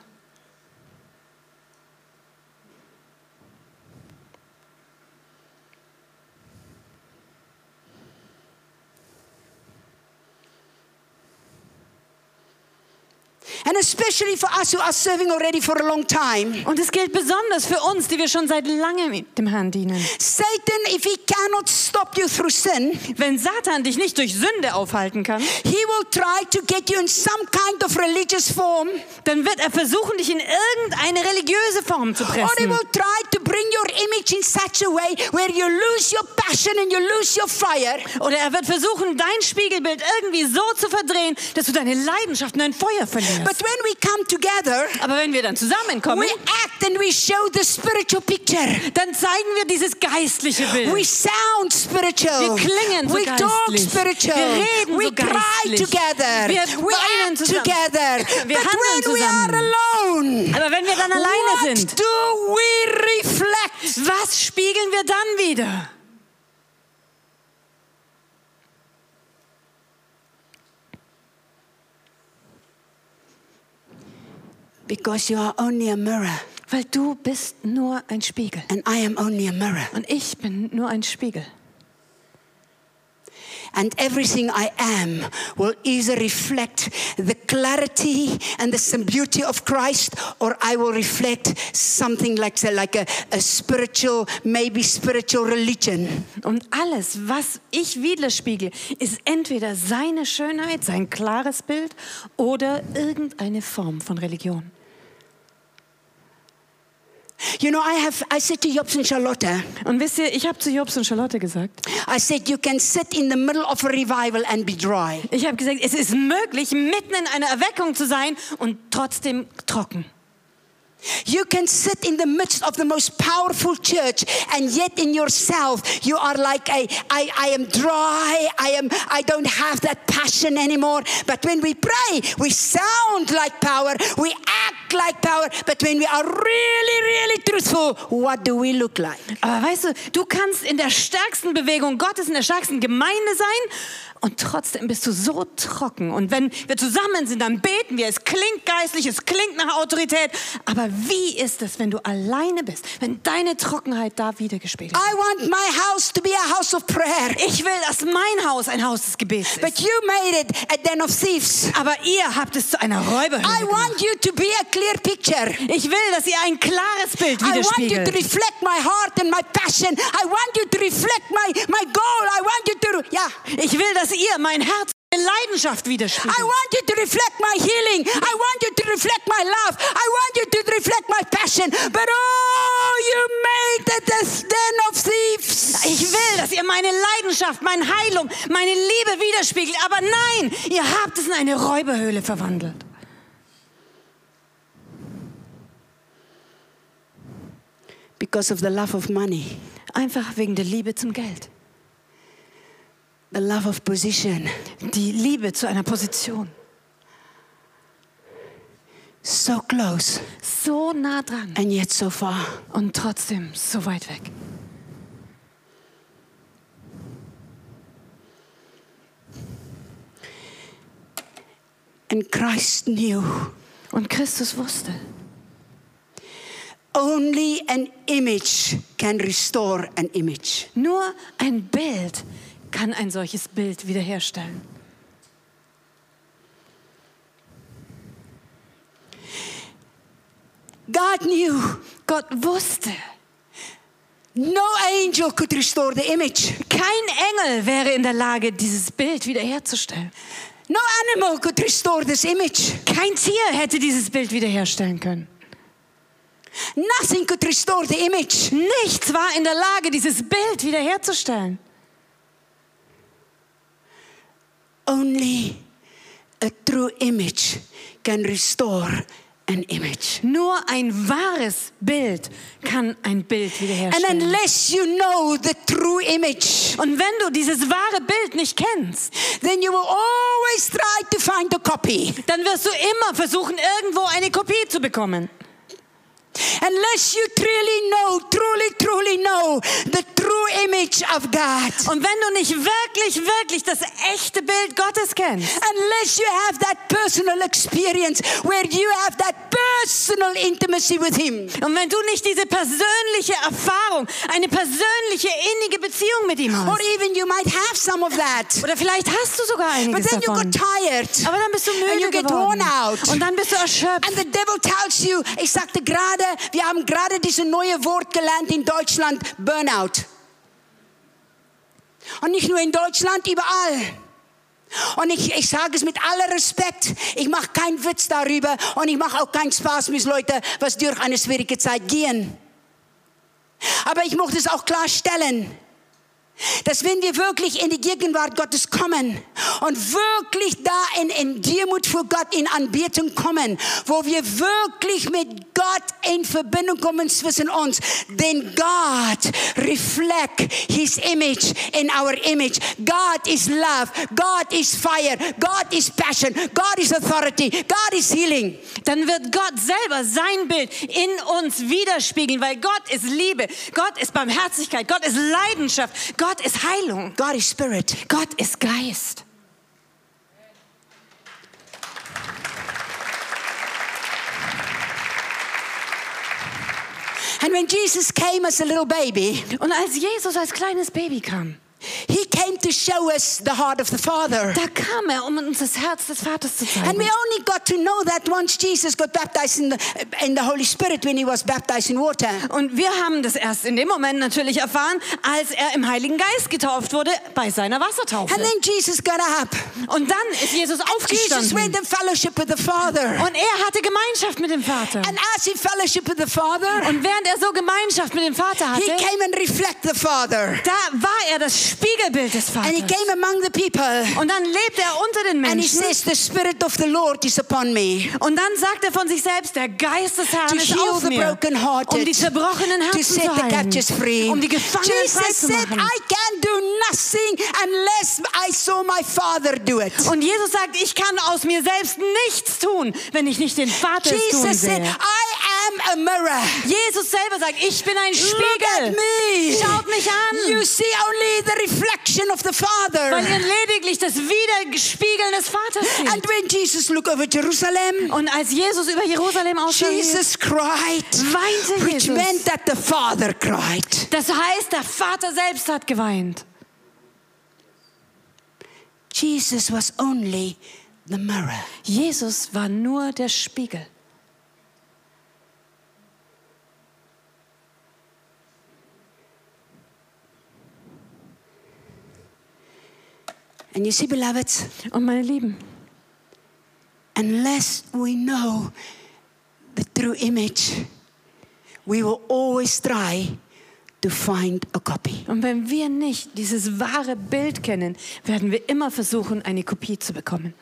And especially for us who are serving already for a long time. Und es gilt besonders für uns, die wir schon seit langem mit dem Herrn dienen. Satan, if he cannot stop you through sin, Wenn Satan dich nicht durch Sünde aufhalten kann, he will try to get you in some kind of religious form, dann wird er versuchen, dich in irgendeine religiöse Form zu or he pressen. will try to bring your image in such a way where you lose your passion and you lose your fire. Oder er wird versuchen, dein Spiegelbild irgendwie so zu verdrehen, dass du deine Leidenschaft und dein Feuer verlierst. But when we come together, Aber wenn wir dann zusammenkommen, we act and we show the spiritual picture. dann zeigen wir dieses geistliche We Bild. sound spiritual. Wir klingen so we talk geistlich. spiritual. Wir reden we so cry geistlich. together. Wir we weinen zusammen. together. Wir but handeln when we are zusammen. alone, Aber wenn wir dann alleine what sind, do we reflect? was spiegeln wir dann wieder? Because you are only a mirror, Weil du bist nur ein Spiegel. and I am only a mirror. Und ich bin nur ein Spiegel. And everything I am will either reflect the clarity and the beauty of Christ, or I will reflect something like, like a, a spiritual, maybe spiritual religion. Und alles, was ich widerspiegel, ist entweder seine Schönheit, sein klares Bild oder irgendeine Form von Religion. You know, I have I said to Jobs and Charlotte, Und wisst ihr, ich habe zu Jobs und Charlotte gesagt, I said you can sit in the middle of a revival and be dry. ich habe gesagt, es ist möglich, mitten in einer Erweckung zu sein und trotzdem trocken. You can sit in the midst of the most powerful church, and yet in yourself you are like a I, I am dry. I am I don't have that passion anymore. But when we pray, we sound like power. We act like power. But when we are really, really truthful, what do we look like? Aber weißt du, du kannst in der stärksten Bewegung Gottes, in der stärksten Gemeinde sein und trotzdem bist du so trocken. Und wenn wir zusammen sind, dann beten wir. Es klingt geistlich, es klingt nach Autorität. Aber wie ist es, wenn du alleine bist? Wenn deine Trockenheit da wiedergespiegelt I want my house to be a house of prayer. wird? Ich will, dass mein Haus ein Haus des Gebets But ist. you made it a den of thieves. Aber ihr habt es zu einer Räuberhöhle I gemacht. want you to be a clear picture. Ich will, dass ihr ein klares Bild I want you to widerspiegelt. reflect my heart and my passion. I want you to reflect my, my goal. I want you to, yeah. Ich will, dass ihr mein Herz, meine Leidenschaft I widerspiegelt. want you to reflect my healing. I want you to reflect my love. I want you to reflect my passion. But oh, you made it a den of thieves. Ich will, dass ihr meine Leidenschaft, meine Heilung, meine Liebe widerspiegelt. Aber nein, ihr habt es in eine Räuberhöhle verwandelt. Because of the love of money, Einfach wegen der Liebe zum Geld. The love of position. Die Liebe zu einer Position. So close So nah dran and yet so far. und trotzdem so weit weg. And Christ knew Und Christus wusste, only an image can restore an image. nur ein Bild kann ein solches Bild wiederherstellen. God knew Gott wusste, no angel could restore the image. kein Engel wäre in der Lage, dieses Bild wiederherzustellen. No animal could restore this image. Kein Tier hätte dieses Bild wiederherstellen können. Nothing could restore the image. Nichts war in der Lage, dieses Bild wiederherzustellen. Only a true image can restore an image. Nur ein wahres Bild kann ein Bild And wiederherstellen. unless you know the true image, Und wenn du dieses wahre Bild nicht kennst, then you will always try to find a copy. dann wirst du immer versuchen, irgendwo eine Kopie zu bekommen. Unless you truly know, truly, truly know the true image of God. Und wenn du nicht wirklich, wirklich das echte Bild Gottes kennst, Unless you have that personal experience where you have that personal intimacy with Him. und wenn du nicht diese persönliche Erfahrung, eine persönliche innige Beziehung mit ihm Or hast, even you might have some of that. oder vielleicht hast du sogar But einiges then you davon, got tired. aber dann bist du And müde you get worn geworden out. und dann bist du erschöpft. And the devil tells you, ich sagte gerade, wir haben gerade dieses neue Wort gelernt in Deutschland, Burnout. Und nicht nur in Deutschland, überall. Und ich, ich sage es mit aller Respekt, ich mache keinen Witz darüber und ich mache auch keinen Spaß mit Leuten, was durch eine schwierige Zeit gehen. Aber ich möchte es auch klarstellen, dass wenn wir wirklich in die Gegenwart Gottes kommen und wirklich da in, in Demut vor Gott in Anbetung kommen, wo wir wirklich mit Gott in Verbindung kommen zwischen uns, then God reflect His image in our image. God is love. God is fire. God is passion. God is authority. God is healing. dann wird Gott selber sein Bild in uns widerspiegeln, weil Gott ist Liebe, Gott ist Barmherzigkeit, Gott ist Leidenschaft, Gott ist Heilung, God is spirit. Gott ist Geist. And when Jesus came as a little baby, Und als Jesus als kleines Baby kam, He came to show us the heart of the Father. da kam er, um uns das Herz des Vaters zu And we zeigen. only got to know that once Jesus got baptized in the, in the Holy Spirit when he was baptized in water. Und wir haben das erst in dem Moment natürlich erfahren, als er im Heiligen Geist getauft wurde bei seiner Wassertaufe. And then Jesus got up. Und dann ist Jesus Jesus aufgestanden. went in fellowship with the Father. Und er hatte Gemeinschaft mit dem Vater. And as he fellowship with the Father, Und während er so Gemeinschaft mit dem Vater he hatte, came and reflect the Father. da war er das Spiegelbild des And he Vaters. came among the people. Und dann lebt er unter den And he Menschen. says, the Spirit of the Lord is upon me. Und dann sagt er von sich selbst, der Geist des Herrn To ist auf the mir, brokenhearted. um die zerbrochenen To Herzen set zu the heilen, captives free. um die Gefangenen frei Jesus zu said, machen. I can do nothing unless I saw my Father do it. Und Jesus sagt, ich kann aus mir selbst nichts tun, wenn ich nicht den Vater es tun Jesus said, sehe. I am a mirror. Jesus selber sagt, ich bin ein Spiegel. Schaut mich an. You see only the reflection of the Father. Weil ihr lediglich das Widerspiegeln des Vaters seht. And when Jesus looked over Jerusalem, Und als Jesus über Jerusalem ausschaut, Jesus cried, weinte which Jesus. meant that the Father cried. Das heißt, der Vater selbst hat geweint. Jesus was only the mirror. Jesus war nur der Spiegel. And you see, beloveds, Und meine Lieben, unless we know the true image, we will always try to find a copy. und wenn wir nicht dieses wahre Bild kennen, werden wir immer versuchen, eine Kopie zu bekommen.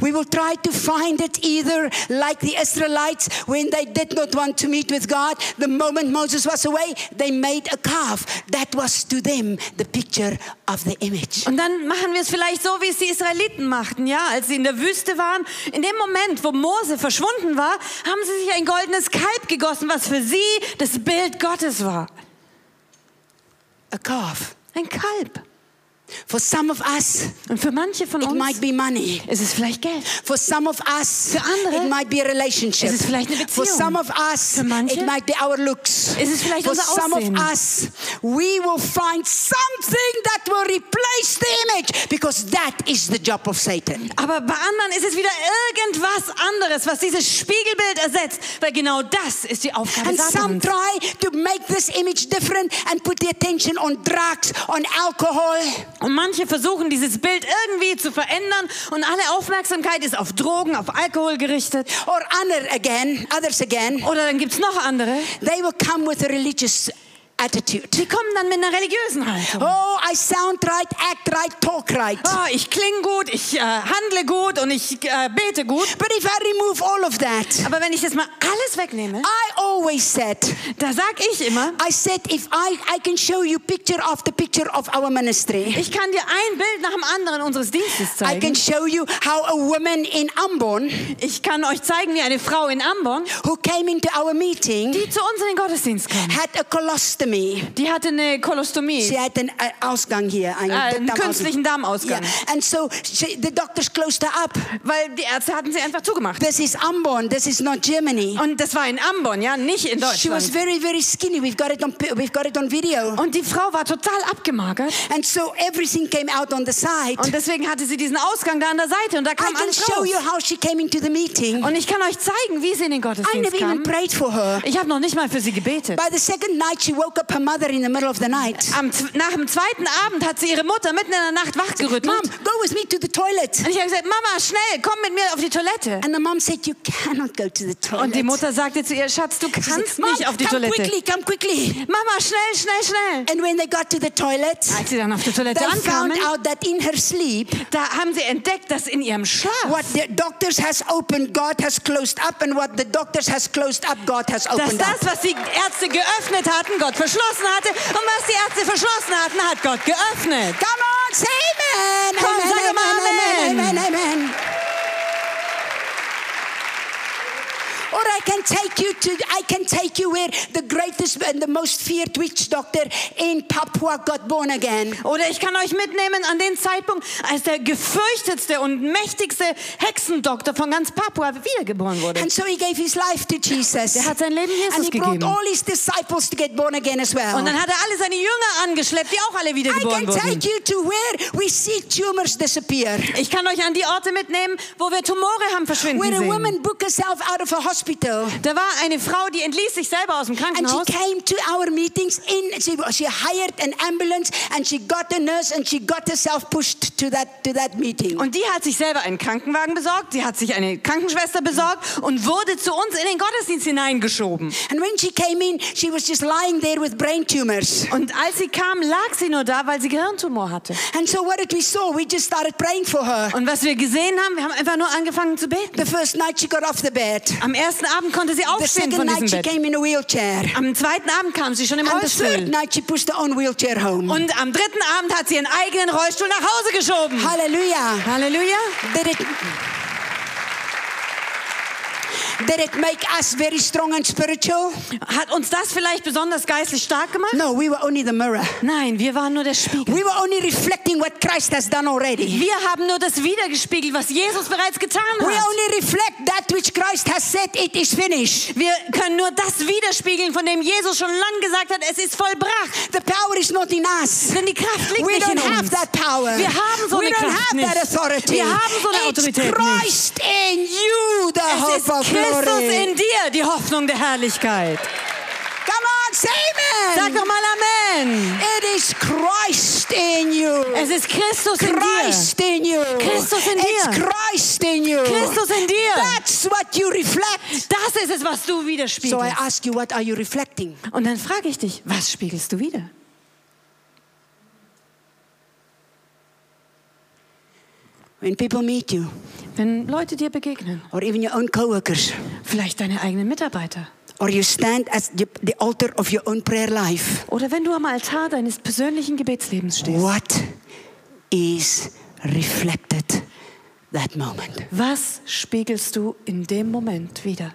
We will try to find it either like the Israelites when they did not want to meet with God. The moment Moses was away, they made a calf. That was to them the picture of the image. Und dann machen wir es vielleicht so, wie es die Israeliten machten, ja, als sie in der Wüste waren. In dem Moment, wo Mose verschwunden war, haben sie sich ein goldenes Kalb gegossen, was für sie das Bild Gottes war. A calf. Ein Kalb. For some of us, Und für manche von it uns might be money. ist es vielleicht Geld. For some of us, Für andere it might be a relationship. ist es vielleicht eine For Beziehung. some of us, Für manche it might be our looks. ist es vielleicht For unser some Aussehen. of us, we will find something that will replace the image because that is the job of Satan. Aber bei anderen ist es wieder irgendwas anderes, was dieses Spiegelbild ersetzt, weil genau das ist die Aufgabe And some Satans. try to make this image different and put the attention on drugs, on alcohol. Und manche versuchen dieses Bild irgendwie zu verändern. Und alle Aufmerksamkeit ist auf Drogen, auf Alkohol gerichtet. Or other again, others again, Oder dann gibt es noch andere, they will come with a religious attitude. die kommen dann mit einer religiösen Haltung. Oh, I sound right, act right, talk right. Oh, ich klinge gut, ich äh, handle gut und ich äh, bete gut. But if I remove all of that, Aber wenn ich das mal alles wegnehme, I always said, da sag ich immer, I said, if I, I can show you picture after picture of our ministry. ich kann dir ein Bild nach dem anderen unseres Dienstes I can zeigen. show you how a woman in Ambon Ich kann euch zeigen, wie eine Frau in Ambon, who came into our meeting die zu uns in den Gottesdienst kam. had a colostomy. Die hatte eine Kolostomie, Sie hat einen äh, Ausgang hier, einen, äh, einen Darmausgang. künstlichen Darmausgang. Yeah. And so she, the doctors closed her up. Weil die Ärzte hatten sie einfach zugemacht. This is Ambon. This is not Germany. Und das war in Ambon, ja, nicht in She was Deutschland. very, very skinny. We've got it on, we've got it on video. Und die Frau war total abgemagert. And so everything came out on the side. Und deswegen hatte sie diesen Ausgang da an der Seite und da I kam can alles show raus. you how she came into the meeting. Und ich kann euch zeigen, wie sie in den I Gottesdienst never even kam. prayed for her. Ich habe noch nicht mal für sie gebetet. By the second night, she woke up her mother in the middle of the night. Am, nach dem zweiten Abend hat sie ihre Mutter mitten in der Nacht wachgerüttelt. Mom, go with me to the toilet. Und ich habe gesagt, Mama, schnell, komm mit mir auf die Toilette. And the mom said, You cannot go to the toilet. Und die Mutter sagte zu ihr, Schatz, du kannst Mom, nicht auf die come Toilette. quickly, come quickly. Mama, schnell, schnell, schnell. And when they got to the toilet, Als sie dann auf der Toilette they found ankamen, out that in her sleep, da haben sie entdeckt, dass in ihrem Schlaf, what the doctors has opened, God has closed up, and what the doctors has closed up, God has dass opened up. das, was die Ärzte geöffnet hatten, Gott verschlossen hatte und was die Ärzte verschlossen hatten, hat Gott geöffnet. Come on, say amen. Komm, amen, sag amen, Amen. amen, amen, amen. Or I can take you to, I can take you where the greatest and the most feared witch doctor in Papua got born again. Oder ich kann euch mitnehmen an den Zeitpunkt, als der gefürchtetste und mächtigste Hexendoktor von ganz Papua wiedergeboren wurde. And so he gave his life to Jesus. Der hat sein Leben And Jesus he brought gegeben. all his disciples to get born again as well. Und dann hat er alle seine Jünger angeschleppt, die auch alle I wiedergeboren can wurden. take you to where we see tumors disappear. Ich kann euch an die Orte mitnehmen, wo wir Tumore haben verschwinden Where a sehen. woman booked herself out of a hospital Da war eine Frau, die entließ sich selber aus dem and she Krankenhaus. came to our meetings in she, she hired an ambulance and she got a nurse and she got herself pushed to that to that meeting. Und die hat sich selber einen Krankenwagen besorgt, sie hat sich eine Krankenschwester besorgt und wurde zu uns in den Gottesdienst hineingeschoben. And when she came in, she was just lying there with brain tumors. Und als sie kam, lag sie nur da, weil sie Gehirntumor hatte. And so what did we saw? We just started praying for her. Und was wir gesehen haben, wir haben einfach nur angefangen zu beten. The first night she got off the bed. Am ersten Abend konnte sie aufstehen von diesem Bett. came in a wheelchair. Am zweiten Abend kam sie schon im And Rollstuhl. Und am dritten Abend hat sie ihren eigenen Rollstuhl nach Hause geschoben. Hallelujah. Halleluja. Did it make us very strong and spiritual? Hat uns das vielleicht besonders geistlich stark gemacht? No, we were only the mirror. Nein, wir waren nur der Spiegel. We were only reflecting what Christ has done already. Wir haben nur das wiedergespiegelt, was Jesus bereits getan We hat. only reflect that which Christ has said it is finished. Wir können nur das widerspiegeln, von dem Jesus schon lange gesagt hat, es ist vollbracht. The power is not in us. Denn die Kraft liegt We nicht in don't have uns. that power. Wir haben so we eine don't Kraft have nicht. that authority. Wir haben so eine it's Autorität nicht. Christ in you, the Es hope of Christus in dir, die Hoffnung der Herrlichkeit. Come on, Say Sag amen. doch mal Amen. It is Christ in you. Es ist Christus in dir. Christ in you. Christus in It's dir. Christ in you. Christus in dir. That's what you reflect. Das ist es, was du So I widerspiegelst. ask you, what are you reflecting? Und dann frage ich dich, was spiegelst du wieder? When people meet you, Wenn Leute dir begegnen, or even your own coworkers, vielleicht deine eigenen Mitarbeiter, or you stand at the altar of your own prayer life, oder wenn du am Altar deines persönlichen Gebetslebens stehst, what is reflected that moment? was spiegelst du in dem Moment wieder?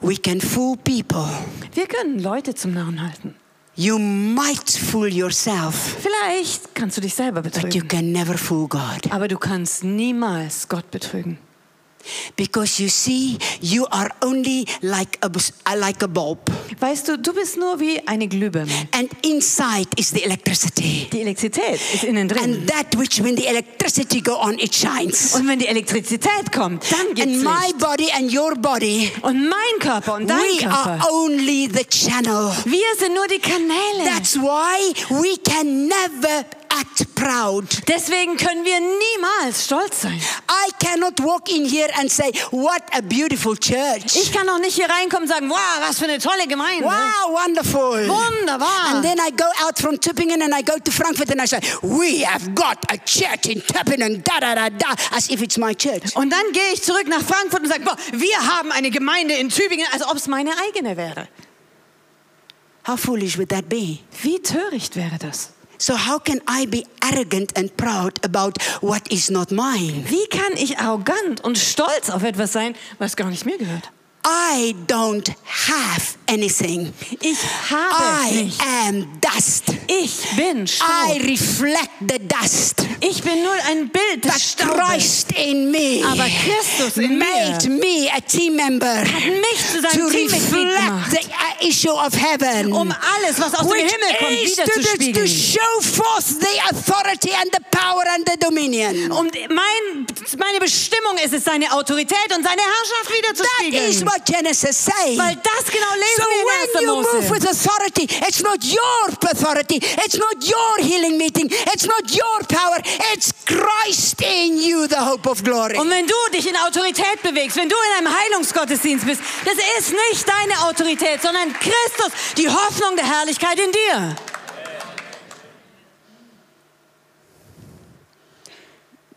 We can fool people. Wir können Leute zum Narren halten. You might fool yourself, Vielleicht kannst du dich selber but you betrügen, can never fool God. aber du kannst niemals Gott betrügen. Because you see, you are only like a, uh, like a bulb, Weißt du, du bist nur wie eine Glühbirne. and inside is the electricity. Die Elektrizität ist innen drin. And that which, when the electricity go on, it shines. Und wenn die Elektrizität kommt, dann gibt's And my Licht. body and your body, Und mein Körper und dein we are Körper, only the channel. wir sind nur die Kanäle. That's why we can never act proud. Deswegen können wir niemals stolz sein. I cannot walk in here and say, What a beautiful church. Ich kann auch nicht hier reinkommen und sagen, wow, was für eine tolle Gemeinde. Wow, wonderful. Wunderbar. And then I go out from Tübingen and I go to Frankfurt and I say, We have got a church in Tübingen, da da da da, as if it's my church. Und dann gehe ich zurück nach Frankfurt und sage, boah, wir haben eine Gemeinde in Tübingen, als ob es meine eigene wäre. How foolish would that be? Wie töricht wäre das? So, how can I be arrogant and proud about what is not mine? Wie kann ich arrogant und stolz auf etwas sein, was gar nicht mir gehört? I don't have anything. Ich habe I nicht. am dust. Ich bin I Staub. reflect the dust. Ich bin nur ein Bild But des Staubes. Christ in me Aber Christus in made mir me a team member hat mich zu to seinem Teammitglied reflect gemacht, the uh, issue of heaven. um alles, was aus dem which Himmel kommt, is to, to, to show forth the authority and the power and the dominion. Und mein, meine Bestimmung ist es, seine Autorität und seine Herrschaft That is spiegeln. what Genesis says. Weil das genau So lesen wir when you in 1. move Mose. with authority, it's not your authority, it's not your healing meeting, it's not your power, it's Christ in you, the hope of glory. Und wenn du dich in Autorität bewegst, wenn du in einem Heilungsgottesdienst bist, das ist nicht deine Autorität, sondern Christus, die Hoffnung der Herrlichkeit in dir. But you can't do it unless you know the true image.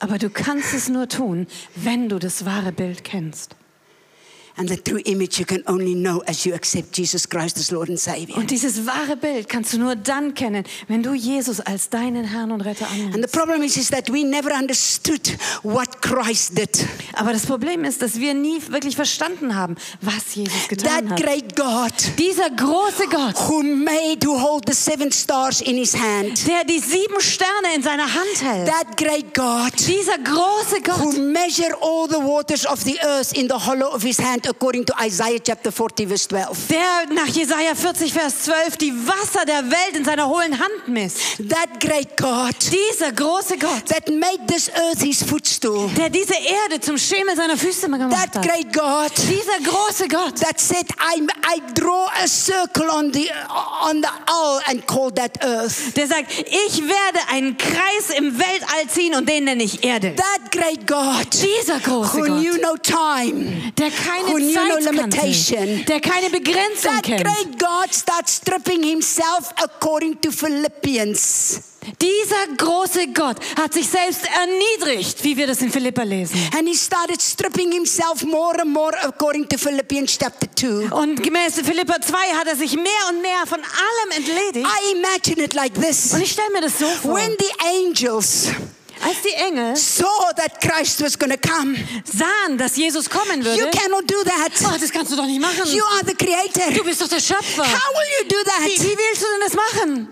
Aber du kannst es nur tun, wenn du das wahre Bild kennst. Und dieses wahre Bild kannst du nur dann kennen, wenn du Jesus als deinen Herrn und Retter And the annimmst. problem is, is that we never understood what Christ did. Aber das Problem ist, dass wir nie wirklich verstanden haben, was Jesus getan That hat. great God Dieser große Gott, who made, who hold the seven stars in his hand. der die sieben Sterne in seiner Hand hält. That great God Dieser große who Gott, measure all the waters of the earth in the hollow of his hand according to Isaiah chapter 40 verse 12. der nach Jesaja 40, Vers 12 die Wasser der Welt in seiner hohlen Hand misst. That great God Dieser große Gott, that made this earth his footstool. der diese Erde zum Schemel seiner Füße gemacht That hat. great God Dieser große Gott, that said, I, I draw a circle on the, on the owl and call that earth. der sagt, ich werde einen Kreis im Weltall ziehen und den nenne ich Erde. That great God Dieser große who knew Gott, no time. der keine who knew no Zeit limitation. der keine Begrenzung That kennt. great God starts stripping himself according to Philippians. Dieser große Gott hat sich selbst erniedrigt, wie wir das in Philippa lesen. And he started stripping himself more and more according to Philippians chapter 2. Und gemäß Philippa 2 hat er sich mehr und mehr von allem entledigt. I imagine it like this. Und ich stelle mir das so vor, When the angels als die Engel saw that Christ was going to come, sahen, dass Jesus kommen you würde. cannot do Oh, that. das kannst du doch nicht machen. You are the Du creator. bist doch der Schöpfer. How will you do Wie, that? wie willst du denn das machen?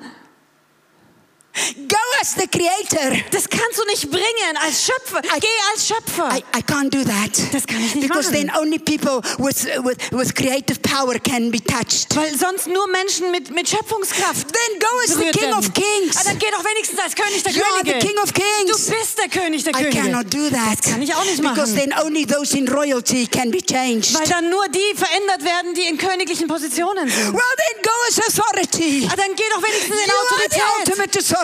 Go as the creator. Das kannst du nicht bringen als Schöpfer. Geh als Schöpfer. I, I can't do that. Das kann ich nicht because machen. then only people with, with, with creative power can be touched. Weil sonst nur Menschen mit, mit Schöpfungskraft. Then go as the King werden. of Kings. Ah, dann geh doch wenigstens als König der You are the Könige. King of Du Kings. bist der König der I Könige. cannot do that. Das kann ich auch nicht Because machen. then only those in royalty can be changed. Weil dann nur die verändert werden, die in königlichen Positionen sind. Well, then go as authority. Ah, dann geh doch wenigstens in You are the Autorität. ultimate authority.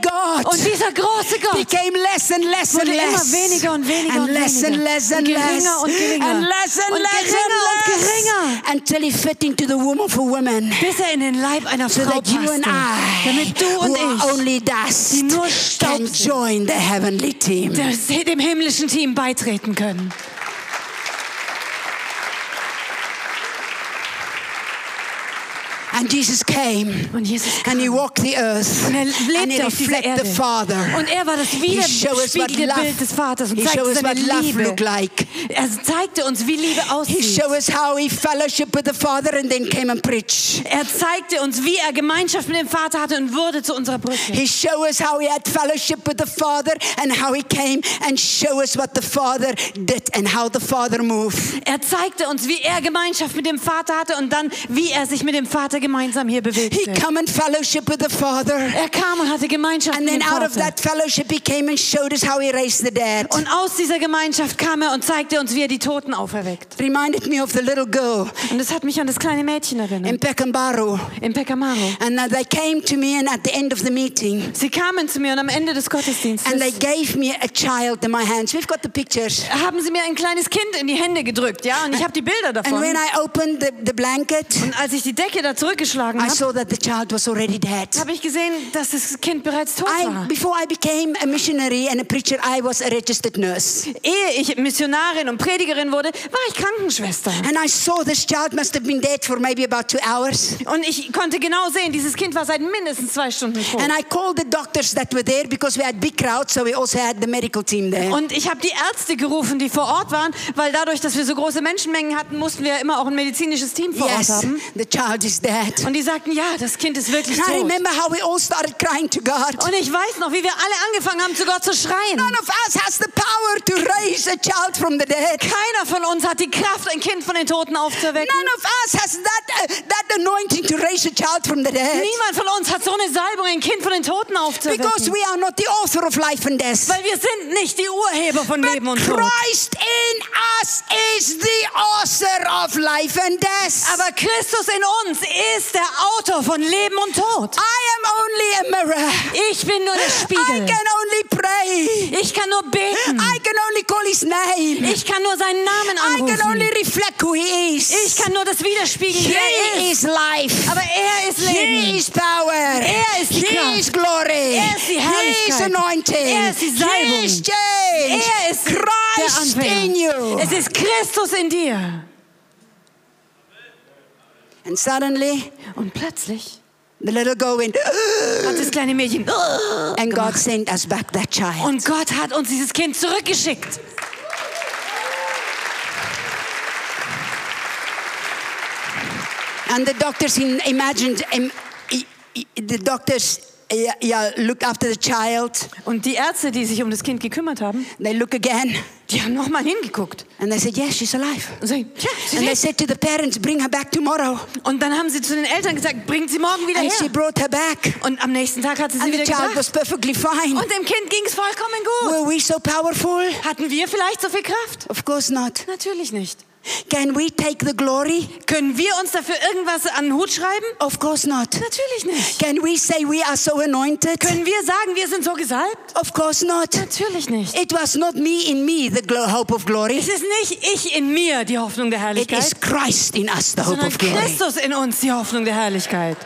God Und dieser große Gott became less and less and wurde immer less weniger und weniger and und less and less and Und less geringer und geringer. and less and Und less geringer und and less geringer. until he fit into the womb of a woman bis er in den Leib einer so Frau that you and. I Damit du who und ich only dust die nur Staub can join the heavenly team dem himmlischen Team beitreten können. And Jesus came Und Jesus and he kam. walked the earth Und er and he lebte auf dieser reflected the Erde. Father Und er war das He showed us what widerspiegelte Bild des Vaters und he zeigte seine Liebe. looked like Er zeigte uns, wie Liebe he aussieht. showed us how he fellowship with the Father and then came and preached Er zeigte uns, wie er Gemeinschaft mit dem Vater hatte und wurde zu unserer Brücke. He showed us how he had fellowship with the Father and how he came and showed us what the Father did and how the Father moved. Er zeigte uns, wie er Gemeinschaft mit dem Vater hatte und dann, wie er sich mit dem Vater gemeinsam hier He bewegte. come and fellowship with the Father. Er kam und hatte Gemeinschaft And mit then dem out of Vater. that fellowship, he came and showed us how he raised the dead. Und aus dieser Gemeinschaft kam er und zeigte uns, wie er die Toten auferweckt. Reminded me of the little girl Und das hat mich an das kleine Mädchen in erinnert, Pekanbaru. in Pecamaro. And they came to me, and at the end of the meeting, Sie kamen zu mir und am Ende des Gottesdienstes and they gave me a child in my hands. We've got the pictures. haben sie mir ein kleines Kind in die Hände gedrückt, ja, und ich habe die Bilder And davon. when I opened the, the blanket, Und als ich die Decke da zurückgeschlagen I habe, saw that the child was already dead. habe ich gesehen, dass das Kind bereits tot I, war. before I became a missionary and a preacher, I was a registered nurse. Ehe ich Missionarin und Predigerin wurde, war ich Krankenschwester. And I saw this child must have been dead for maybe about two hours. Und ich konnte genau sehen, dieses Kind war seit mindestens zwei Stunden tot. And I called the doctors that were there because we had big crowds, so we also had the medical team there. Und ich habe die Ärzte gerufen, die vor Ort waren, weil dadurch, dass wir so große Menschenmengen hatten, mussten wir immer auch ein medizinisches Team vor Ort Yes, haben. the child is dead. Und die sagten, ja, das Kind ist wirklich And I tot. remember how we all started crying to God. Und ich weiß noch, wie wir alle angefangen haben, zu Gott zu schreien. None of us has the power to raise a child from the dead. Keiner von uns hat die Kraft, ein Kind von den Toten aufzuwecken. None of us has that, uh, that anointing to raise a child from the dead. Niemand von uns hat so eine Salbung, ein Kind von den Toten Because aufzuwecken. we are not the author of life and death. Weil wir sind nicht die Urheber von Leben But und Tod. Christ in us is the author of life and death. Aber Christus in uns ist der Autor von Leben und Tod. I am only a mirror. Ich bin nur der I Spiegel. can only pray. Ich kann nur beten. I can only call his name. Ich kann nur seinen Namen I can only anrufen. reflect who he is. Ich kann nur das widerspiegeln, wie er He ist. is life. Aber er ist He Leben. is power. Er ist die He Kraft. is glory. Er ist die He is Herrlichkeit. anointing. Er ist die Salbung. He is change. Er ist der Christ in you. Anfänger. Es ist Christus in dir. And suddenly, Und plötzlich the little girl went, hat das kleine Mädchen and God sent us back that child. und Gott hat uns dieses Kind zurückgeschickt. And the doctors imagined, the doctors uh, yeah, looked after the child. Und die Ärzte, die sich um das Kind gekümmert haben, They look again die haben nochmal hingeguckt and they said, yes, she's alive. und sagen, ja, sie And they said to the parents, bring her back tomorrow. Und dann haben sie zu den Eltern gesagt, bringt sie morgen wieder And she her. brought her back. Und am nächsten Tag hat sie sie And the wieder child was gebracht. perfectly fine. Und dem Kind ging es vollkommen gut. Were we so powerful? Hatten wir vielleicht so viel Kraft? Of course not. Natürlich nicht. Can we take the glory? Können wir uns dafür irgendwas an den Hut schreiben? Of course not. Natürlich nicht. Can we say we are so anointed? Können wir sagen, wir sind so gesalbt? Of course not. Natürlich nicht. It was not me in me, the hope of glory. Es ist nicht ich in mir die Hoffnung der It is Herrlichkeit, Christ in us, the hope of glory. Christus in uns die Hoffnung der Herrlichkeit.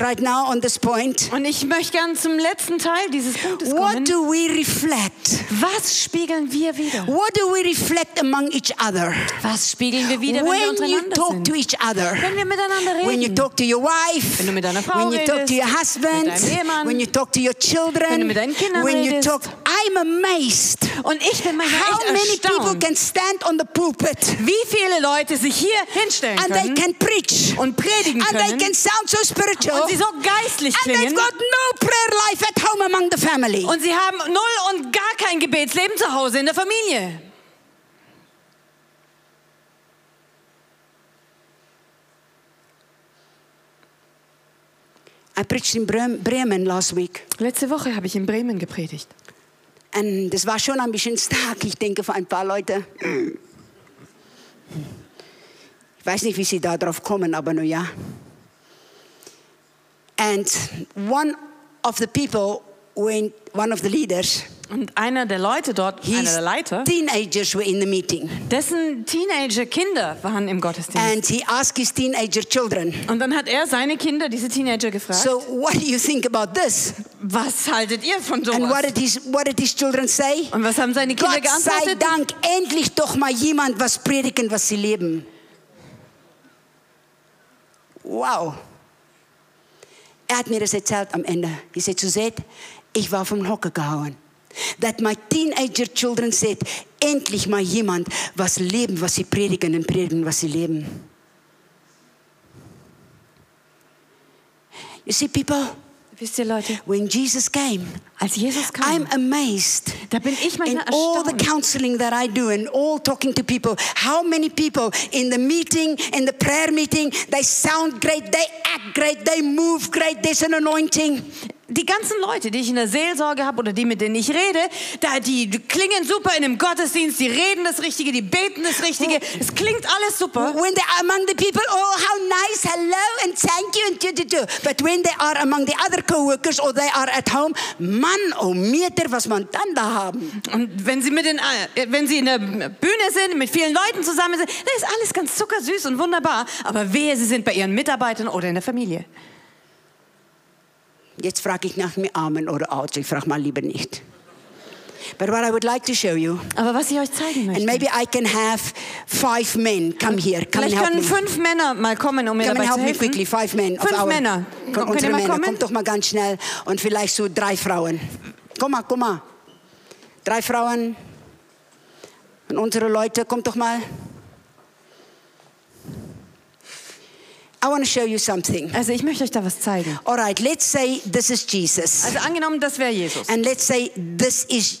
Right now, on this point. Und ich möchte gern zum letzten Teil dieses Punktes What kommen. do we reflect? Was spiegeln wir wieder? What do we reflect among each other? Was spiegeln wir wieder, wenn wir When you untereinander talk sind? to each other. Wenn wir miteinander reden. When you talk to your wife, Wenn du mit deiner Frau when you talk redest, to your mit husband, deinem Ehemann, when you talk to your wenn children, du mit deinen Kindern when you redest. talk, I'm amazed Und ich bin manchmal how echt many people erstaunt, can stand on the pulpit wie viele Leute sich hier hinstellen and they können can preach und predigen and they können can sound so spiritual und sie so geistlich and they've klingen got no prayer life at home among the family. und sie haben null und gar kein Gebetsleben zu Hause in der Familie. I preached in Brem- Bremen last week. Letzte Woche habe ich in Bremen gepredigt. Und das war schon ein bisschen stark, ich denke, für ein paar Leute. Ich weiß nicht, wie sie da drauf kommen, aber nur ja. And one of the people, when, one of the leaders, Und einer der Leute dort, einer der Leiter, teenagers were in the meeting. dessen Teenager-Kinder waren im Gottesdienst. And he asked his teenager children, Und dann hat er seine Kinder, diese Teenager, gefragt, So, what do you think about this? was haltet ihr von And what sowas? did his, what did his children say? Und was haben seine Kinder Gott sei geantwortet? Dank, endlich doch mal jemand was predigen, was sie leben. Wow. Er hat mir das erzählt am Ende. He said, Suzette, ich war vom Hocker gehauen. That my teenager children said, endlich mal jemand was leben, was sie predigen und predigen, was sie leben. You see, people, Wisst ihr, Leute, when Jesus came, als Jesus I'm amazed da bin ich in manchmal all the counseling that I do and all talking to people, how many people in the meeting, in the prayer meeting, they sound great, they act great, they move great, there's an anointing. Die ganzen Leute, die ich in der Seelsorge habe oder die, mit denen ich rede, da, die klingen super in einem Gottesdienst, die reden das Richtige, die beten das Richtige. Es klingt alles super. When they are among the people, oh, how nice, hello, and thank you, and do, do, do. But when they are among the other co-workers or they are at home, Mann, oh Meter, was man dann da haben. Und wenn sie, mit den, äh, wenn sie in der Bühne sind, mit vielen Leuten zusammen sind, dann ist alles ganz zuckersüß und wunderbar. Aber wehe, sie sind bei ihren Mitarbeitern oder in der Familie. Jetzt frage ich nach mir Amen oder Autsch, ich frage mal lieber nicht. But what I would like to show you, Aber was ich euch zeigen and möchte, maybe I can have five men come here, come and vielleicht können fünf Männer mal kommen, um mir Come and dabei zu help me quickly, helfen. five men. Fünf our- Männer. Von Könnt ihr mal Männer. kommen? Kommt doch mal ganz schnell. Und vielleicht so drei Frauen. Komm mal, komm mal. Drei Frauen. Und unsere Leute, kommt doch mal. I want to show you something. Also ich möchte euch da was zeigen. All right, let's say this is Jesus. Also angenommen, das wäre Jesus. And let's say this is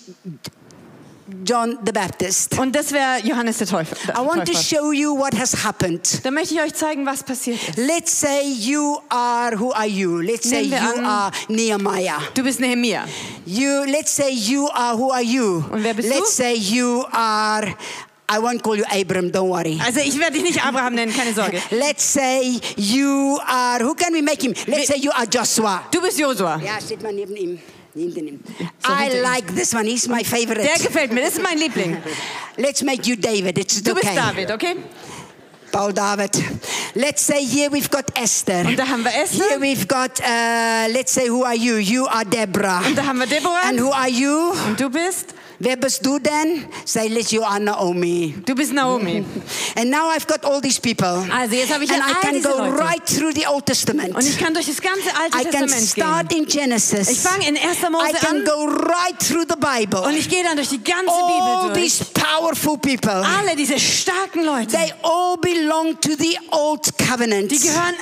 John the Baptist. Und das wäre Johannes der Täufer. I want to show you what has happened. Da möchte ich euch zeigen, was passiert ist. Let's say you are, who are you? Let's say Nehmen wir you an- are Nehemiah. Du bist Nehemia. You, let's say you are, who are you? Und wer bist let's du? say you are, I won't call you Abram, don't worry. Also ich werde dich nicht Abraham nennen, keine Sorge. Let's say you are, who can we make him? Let's say you are Joshua. Du bist Josua. Ja, steht mal neben ihm. So I like this one, he's my favorite. Der gefällt mir, das ist mein Liebling. Let's make you David, it's Du bist. David, okay? Paul David. Let's say here we've got Esther. Und da haben wir Esther. Here we've got, uh, let's say, who are you? You are Deborah. Und da haben wir Deborah. And who are you? Und du bist? Wer bist du denn? Say, let you are Naomi. Du bist Naomi. And now I've got all these people. Also jetzt habe ich And I all can diese go Leute. right through the Old Testament. Und ich kann durch das ganze Alte I can Testament start gehen. in Genesis. Ich fange in 1. I Mose can an go right through the Bible. und ich gehe dann durch die ganze all Bibel durch. these powerful people. Alle diese starken Leute, They all belong to the Old Covenant. die gehören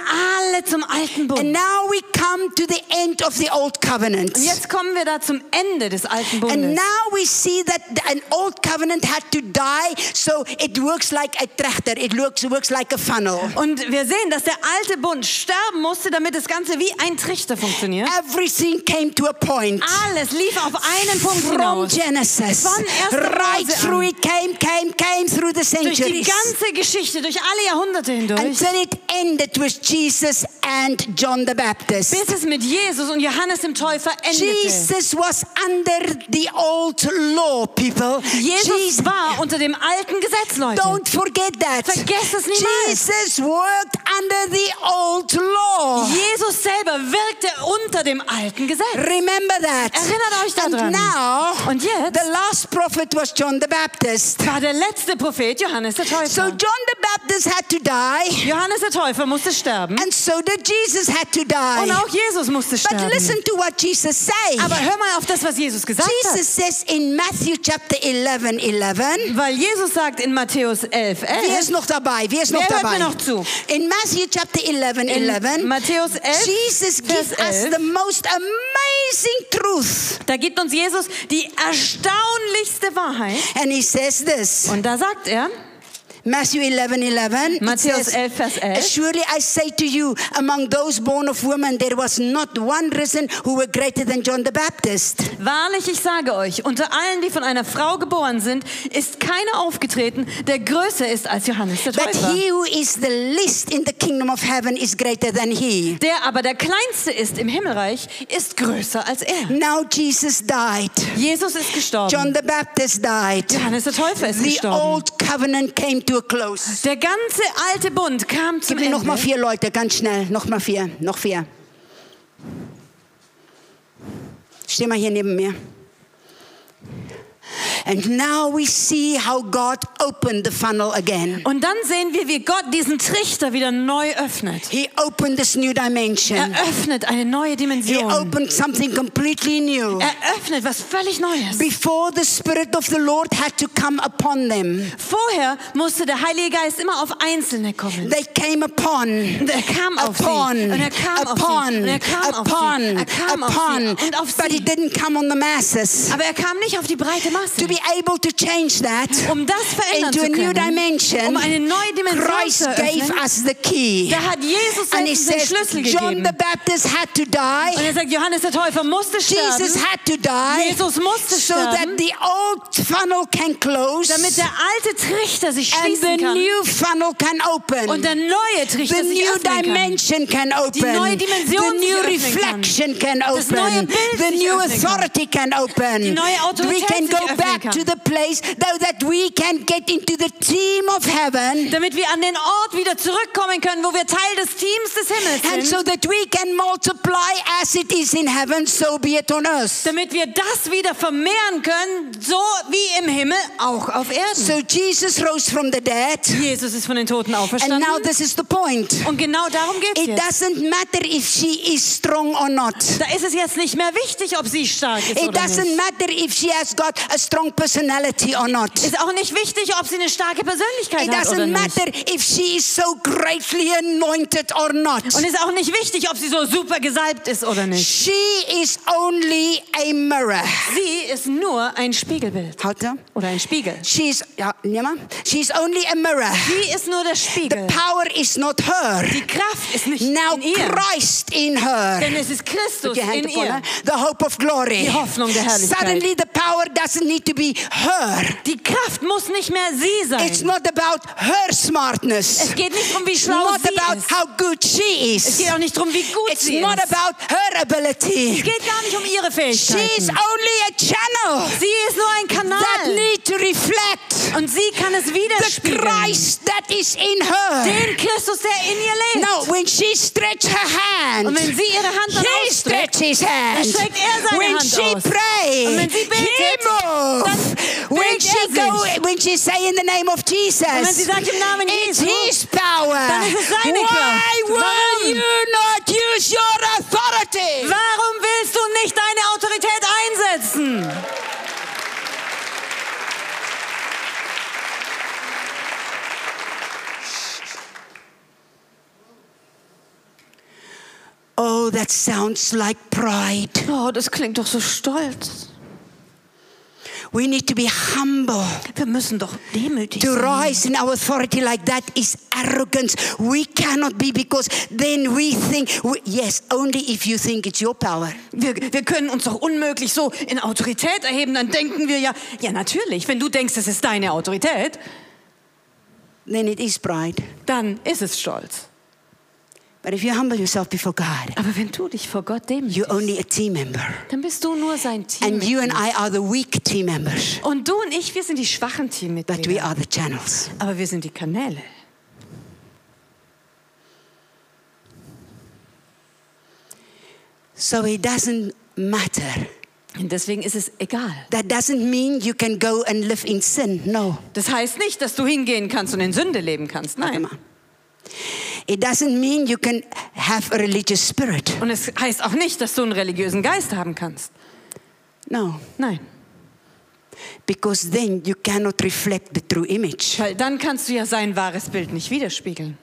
alle zum alten And Bund. now we come to the end of the Old Covenant. Und jetzt kommen wir da zum Ende des alten And Bundes. now we see that an old covenant had to die, so it works like a trechter. It looks works like a funnel. Und wir sehen, dass der alte Bund sterben musste, damit das Ganze wie ein Trichter funktioniert. Everything came to a point. Alles lief auf einen Punkt From hinaus. Genesis, Von 1. right Mose through an. it came, came, came through the Durch die centuries ganze Geschichte, durch alle Jahrhunderte hindurch. until it ended with Jesus and John the Baptist. bis es mit Jesus und Johannes dem Täufer endete. Jesus was under the old law, people. Jesus war unter dem alten Gesetz, Leute. Don't forget that. Vergesst es niemals. Jesus worked under the old law. Jesus selber wirkte unter dem alten Gesetz. Remember that. Erinnert euch daran. And now, Und jetzt? the last prophet was John the Baptist. War der letzte Prophet Johannes der Täufer. So John the Baptist had to die, Johannes der Täufer musste sterben and so did Jesus had to und die. auch Jesus musste But sterben. listen to what Jesus says. Aber hör mal auf das, was Jesus gesagt Jesus says in Matthew chapter 11, 11, hat. Weil Jesus sagt in Matthäus 11, Wer 11 ist noch dabei? Wer ist noch Wer hört dabei? mir noch zu? In Matthew chapter 11, in 11, Matthäus 11, Jesus gives us 11, the most amazing truth. da gibt uns Jesus die erstaunlichste Wahrheit. And he says this. Und da sagt er, Matthew 11, 11. it Matthäus says, 11, Vers 11. Surely I say to you, among those born of women, there was not one risen who were greater than John the Baptist. Wahrlich, ich sage euch, unter allen, die von einer Frau geboren sind, ist keiner aufgetreten, der größer ist als Johannes der But Täufer. he who is the least in the kingdom of heaven is greater than he. Der aber der Kleinste ist im Himmelreich, ist größer als er. Now Jesus died. Jesus ist gestorben. John the Baptist died. Johannes der Täufer ist The gestorben. old covenant came to. Der ganze alte Bund kam zum Gib mir noch mal Ende. vier Leute, ganz schnell. Noch mal vier, noch vier. Steh mal hier neben mir. And now we see how God opened the funnel again. Und dann sehen wir, wie Gott diesen Trichter wieder neu öffnet. He opened this new dimension. Er öffnet eine neue He Dimension. opened something completely new. Er öffnet was völlig Neues. Before the Spirit of the Lord had to come upon them, Vorher musste der Heilige Geist immer auf Einzelne kommen. they came upon, Und er kam auf upon, sie. Und er kam auf upon, sie. Und er kam auf upon, sie. Er kam auf upon. sie. Und auf But he sie. didn't come on the masses. Aber er kam nicht auf die breite Masse. To be able to change that Um das verändern into a new dimension, um eine neue Dimension Christ zu gave us the key. da hat Jesus And he den says, Schlüssel John gegeben. the Baptist had to Und die. er sagt, Johannes der Täufer musste sterben, Jesus had to die Jesus musste so that the old funnel can close damit der alte Trichter sich and the kann new funnel can open. und der neue Trichter the sich new öffnen kann. dimension can open. neue Dimension the new öffnen kann. reflection can Das neue open. Bild The new authority can open. Die neue Autorität we can go back to the place so that we can get into the team of heaven. Damit wir an den Ort wieder zurückkommen können, wo wir Teil des Teams des Himmels And sind. so that we can multiply as it is in heaven, so be it on earth. damit wir das wieder vermehren können, so wie im Himmel, auch auf Erden. So Jesus rose from the dead. Jesus ist von den Toten And auferstanden. now this is the point. Und genau darum geht es It jetzt. doesn't matter if she is strong or not. Da ist es jetzt nicht mehr wichtig, ob sie stark ist It oder doesn't nicht. matter if she has got a strong personality or not. Ist auch nicht wichtig, ob sie eine starke Persönlichkeit It hat oder doesn't nicht. matter if she is so greatly anointed or not. Und ist auch nicht wichtig, ob sie so super gesalbt ist oder nicht. She is only a mirror. Sie ist nur ein Spiegelbild Hatte? oder ein Spiegel. She's ja, nimm mal. She's only a mirror. Sie ist nur der The Spiegel. power is not her. Die Kraft ist nicht Now in ihr, Christ in her. denn es ist Christus in ihr. The hope of glory. Die Hoffnung der Herrlichkeit. Suddenly the power doesn't need to be her. Die Kraft muss nicht mehr sie It's sein. not about her smartness. Es geht nicht darum, wie It's schlau not sie about ist. how good she Es is. geht auch nicht darum, wie gut It's sie not ist. about her ability. Es geht gar nicht um ihre She is Fähigkeiten. only a channel Sie ist nur ein that Kanal need to reflect und sie kann es the widerspiegeln. Christ that is in her. Den Christus, der in ihr lebt. No, when she stretches her hand, Und wenn sie ihre Hand dann he ausstreckt, stretches hand. streckt er seine when Hand she aus. prays, Und wenn sie betet, he moves. Dann When she go, when she say in the name of Jesus, Und wenn sie sagt im Namen it's Jesu, his power. dann ist es seine Why Kraft. will Warum? you not use your authority? Warum willst du nicht deine Autorität einsetzen? Oh, that sounds like pride. Oh, das klingt doch so stolz. We need to be humble. Wir müssen doch demütig To sein. rise in our authority like that is arrogance. We cannot be because then we think, we- yes, only if you think it's your power. Wir, wir können uns doch unmöglich so in Autorität erheben. Dann denken wir ja, ja natürlich, wenn du denkst, es ist deine Autorität, Then it is pride. dann ist es Stolz. But if you humble yourself before God, Aber wenn du dich vor Gott demütigst, you're only a team member. dann bist du nur sein Team. And you and I are the weak team members, Und du und ich, wir sind die schwachen but we Teammitglieder. are the channels. Aber wir sind die Kanäle. So it doesn't matter. Und deswegen ist es egal. That doesn't mean you can go and live in sin. No. Das heißt nicht, dass du hingehen kannst und in Sünde leben kannst. Nein. On. It doesn't mean you can have a religious spirit. Und es heißt auch nicht, dass du einen religiösen Geist haben kannst. No. Nein. Because then you cannot reflect the true image. Weil dann kannst du ja sein wahres Bild nicht widerspiegeln.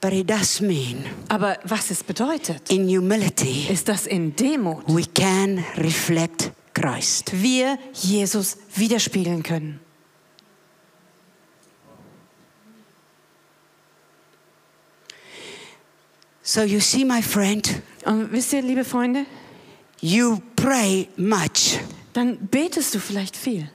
But it does mean Aber was es bedeutet, in humility ist, dass in Demut we can reflect Christ. wir Jesus widerspiegeln können. So you see, my friend, Und wisst ihr, liebe Freunde, you pray much, dann betest du vielleicht viel.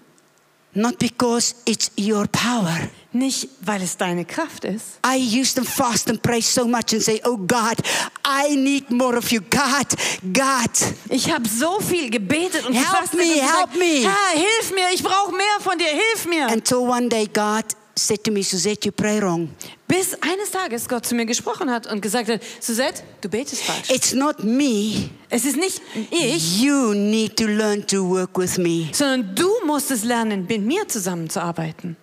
not because it's your power. Nicht, weil es deine Kraft ist. I used to fast and pray so much and say, Oh God, I need more of you. God, God. Ich habe so viel gebetet und Help gefastet me, und gesagt, help me. Herr, hilf mir, ich brauche mehr von dir, hilf mir. Until one day God said to me, Suzette, you pray wrong. Bis eines Tages Gott zu mir gesprochen hat und gesagt hat, Suzette, du betest falsch. It's not me. Es ist nicht ich, You need to learn to work with me. sondern du musst es lernen, mit mir zusammenzuarbeiten.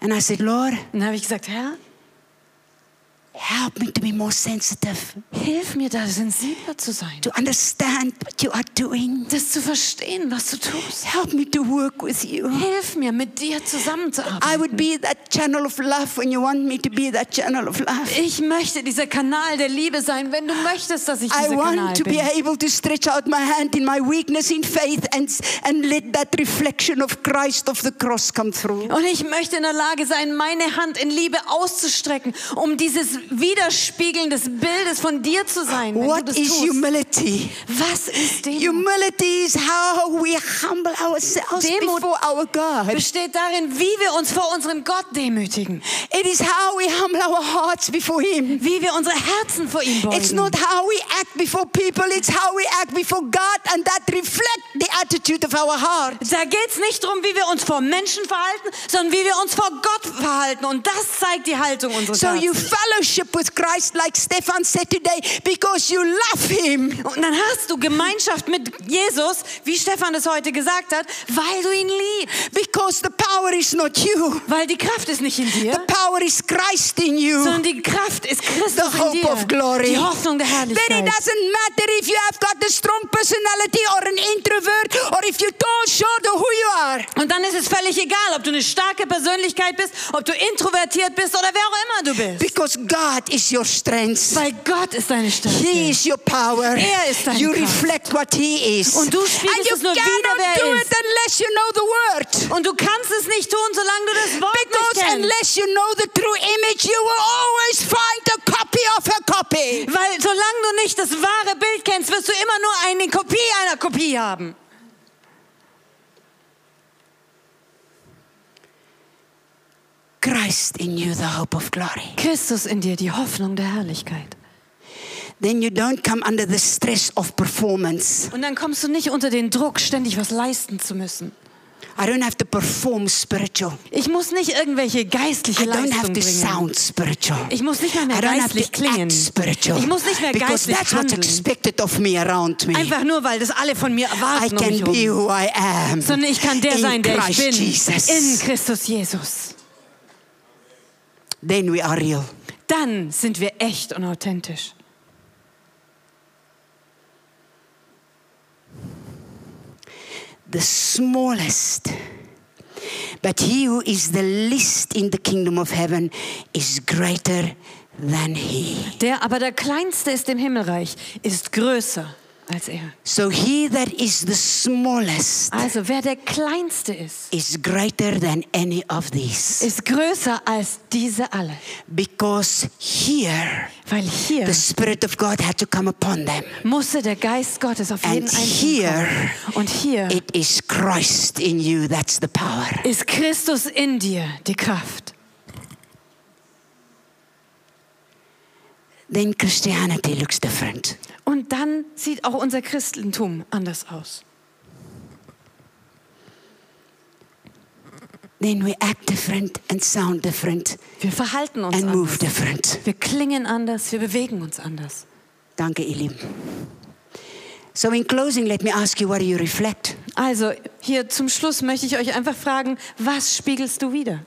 And I said, Lord, Und dann habe ich gesagt, Herr, help me to be more sensitive, hilf mir da sensibler zu sein. to understand what you are doing. Das zu verstehen, was du tust. Help me to work with you. Hilf mir, mit dir I zusammenzuarbeiten. would be that channel of love when you want me to be that channel of love. Ich möchte dieser Kanal der Liebe sein, wenn du möchtest, dass ich I dieser Kanal want to be bin. able to stretch out my hand in my weakness in faith and, and let that reflection of Christ of the cross come through. Und ich möchte in der Lage sein, meine Hand in Liebe auszustrecken, um dieses Widerspiegeln des Bildes von dir zu sein. What is tust. humility? Was ist Demut? Humility is how we humble ourselves Demut before our God. Besteht darin, wie wir uns vor unserem Gott demütigen, It is how we humble our hearts before Him. wie wir unsere Herzen vor ihm It's beugen. not how we act before people, it's how we act before God, and that reflects the attitude of our heart. Da geht es nicht darum, wie wir uns vor Menschen verhalten, sondern wie wir uns vor Gott verhalten. Und das zeigt die Haltung unseres So Herzens. Fellowship with Christ, like Stefan said today, because you love Him. Und dann hast du Gemeinschaft mit Jesus, wie Stefan es heute gesagt hat, weil du ihn liebst. Because the power is not you, Weil die Kraft ist nicht in the dir, power is Christ in you. sondern die Kraft ist Christus The in hope dir. of glory. Die Hoffnung der Then it Herrlichkeit. doesn't matter if you have got a strong personality or an introvert or if tall, short or who you are. Und dann ist es völlig egal, ob du eine starke Persönlichkeit bist, ob du introvertiert bist oder wer auch immer du bist. Because God is your strength. Weil Gott ist deine He Stärke. is your power. Er ist deine you Kraft. reflect what He is. Und du and spiegelst you es nur wieder, wer do it ist. unless you know the word. Und du kannst es nicht tun, solange du das Wort Because nicht kennst. unless you know the true image, you will always find a copy of a copy. Weil solange du nicht das wahre Bild kennst, wirst du immer nur eine Kopie einer Kopie haben. Christ in you, the hope of glory. Christus in dir, die Hoffnung der Herrlichkeit. Then you don't come under the stress of performance. Und dann kommst du nicht unter den Druck, ständig was leisten zu müssen. I don't have to perform spiritual. Ich muss nicht irgendwelche geistliche I don't have to bringen. sound spiritual. Ich muss nicht mehr I don't have geistlich to klingen. act spiritual. Ich muss nicht mehr because geistlich that's what's handeln. expected of me around me. Einfach nur, weil das alle von mir I erwarten um can mich be who I am. Sondern ich kann der in sein, der ich Christ bin. Jesus. In Christus Jesus. Then we are real. Dann sind wir echt und authentisch. the smallest. But he who is the least in the kingdom of heaven is greater than he. Der aber der Kleinste ist im Himmelreich, ist größer als er. So he that is the smallest also wer der kleinste ist, is greater than any of these. ist größer als diese alle. Because here, weil hier the spirit of God had to come upon them. musste der Geist Gottes auf jeden And here, kommen. Und hier it is Christ in you that's the power. ist Christus in dir die Kraft. Then Christianity looks different. Und dann sieht auch unser Christentum anders aus. Then we act different and sound different Wir verhalten uns and move anders. different. Wir klingen anders, wir bewegen uns anders. Danke, ihr Lieben. So in closing, let me ask you, what do you reflect? Also, hier zum Schluss möchte ich euch einfach fragen, was spiegelst du wieder?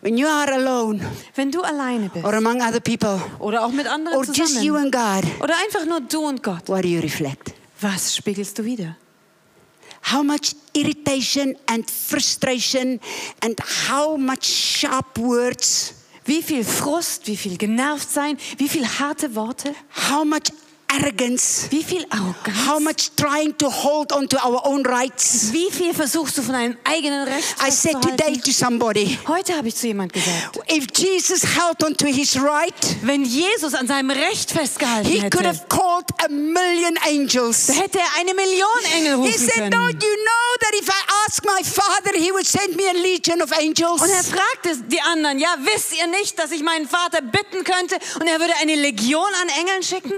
When you are alone Wenn du alleine bist. or among other people oder auch mit anderen or just you zusammen. and God, oder einfach nur du und Gott, what do you reflect? was spiegelst du wieder? How much irritation and frustration and how much sharp words, Wie viel Frust, wie viel genervt sein, wie viel harte Worte, how much arrogance, wie viel how Arroganz, much trying to hold on to our own rights. wie viel versuchst du von deinem eigenen Recht I said today to somebody, Heute habe ich zu jemand gesagt, if Jesus held on to his right, wenn Jesus an seinem Recht festgehalten he could hätte, have called a million angels. da hätte er eine Million Engel He rufen said, können. Don't you know that if I ask my Father, He would send me a legion of angels? Und er fragte die anderen, ja, wisst ihr nicht, dass ich meinen Vater bitten könnte und er würde eine Legion an Engeln schicken?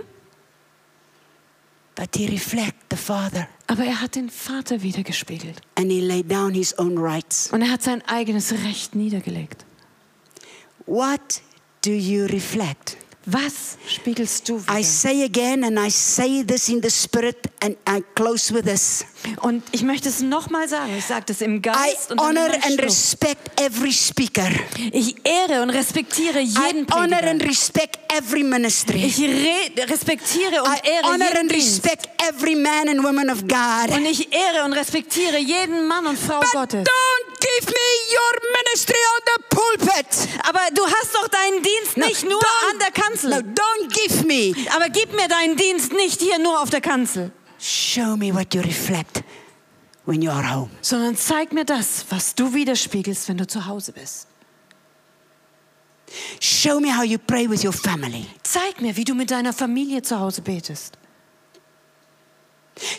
But He reflected the Father Aber er hat den Vater wiedergespiegelt and He laid down His own rights. und er hat sein eigenes Recht niedergelegt. What do you reflect? Was spiegelst du I say again, and I say this in the Spirit, and I close with this. Und ich möchte es nochmal sagen, ich sage das im I Geist und dann honor im and respect every speaker. Ich ehre und respektiere I jeden honor and Prediger. respect every ministry. Ich re respektiere und I ehre honor jeden and Dienst. respect every man and woman of God. Und ich ehre und respektiere jeden Mann und Frau But Gottes. don't give me your ministry on the pulpit. Aber du hast doch deinen Dienst No, nicht nur an der Kanzel. No, don't give me. Aber gib mir deinen Dienst nicht hier nur auf der Kanzel, Show me what you reflect when you are home. sondern zeig mir das, was du widerspiegelst, wenn du zu Hause bist. Show me how you pray with your family. Zeig mir, wie du mit deiner Familie zu Hause betest.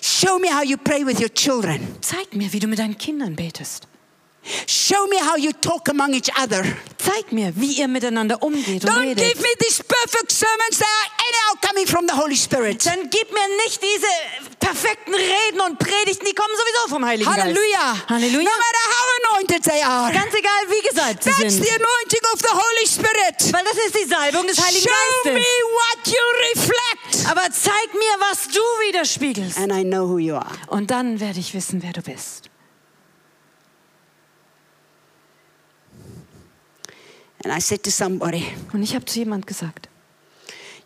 Show me how you pray with your children. Zeig mir, wie du mit deinen Kindern betest. Show me how you talk among each other. Zeig mir, wie ihr miteinander umgeht und Don't redet. give me these perfect sermons that are anyhow coming from the Holy Spirit. Dann gib mir nicht diese perfekten Reden und Predigten, die kommen sowieso vom Heiligen Hallelujah. Geist. Halleluja. No matter how anointed they are. Ganz egal, wie gesagt sie That's sind. the anointing of the Holy Spirit. Weil das ist die Salbung des Heiligen Show me Geistes. what you reflect. Aber zeig mir, was du widerspiegelst. And I know who you are. Und dann werde ich wissen, wer du bist. And I said to somebody, Und ich habe zu jemand gesagt,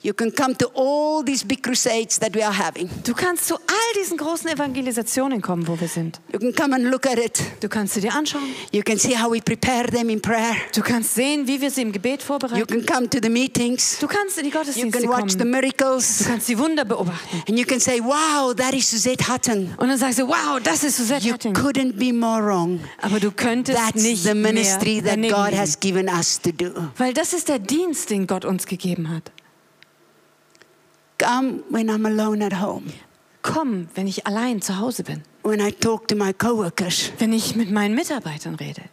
you can come to all these big crusades that we are having. du kannst zu all diesen großen Evangelisationen kommen, wo wir sind. You can come and look at it. Du kannst sie dir anschauen. You can see how we prepare them in prayer. Du kannst sehen, wie wir sie im Gebet You vorbereiten. can come to the meetings. Du kannst in die You Gottesdienste can watch the kommen. Du miracles. kannst die Wunder beobachten. And you can say, wow, that is Suzette Hutton. Und dann sagst du, wow, das ist Suzette You Hatting. couldn't be more wrong. Aber du könntest That's nicht the mehr ministry that daneben God has given us to do. Weil das ist der Dienst, den Gott uns gegeben hat. Come when I'm alone at home. Komm, wenn ich allein zu Hause bin. When I talk to my coworkers. Wenn ich mit meinen Mitarbeitern rede.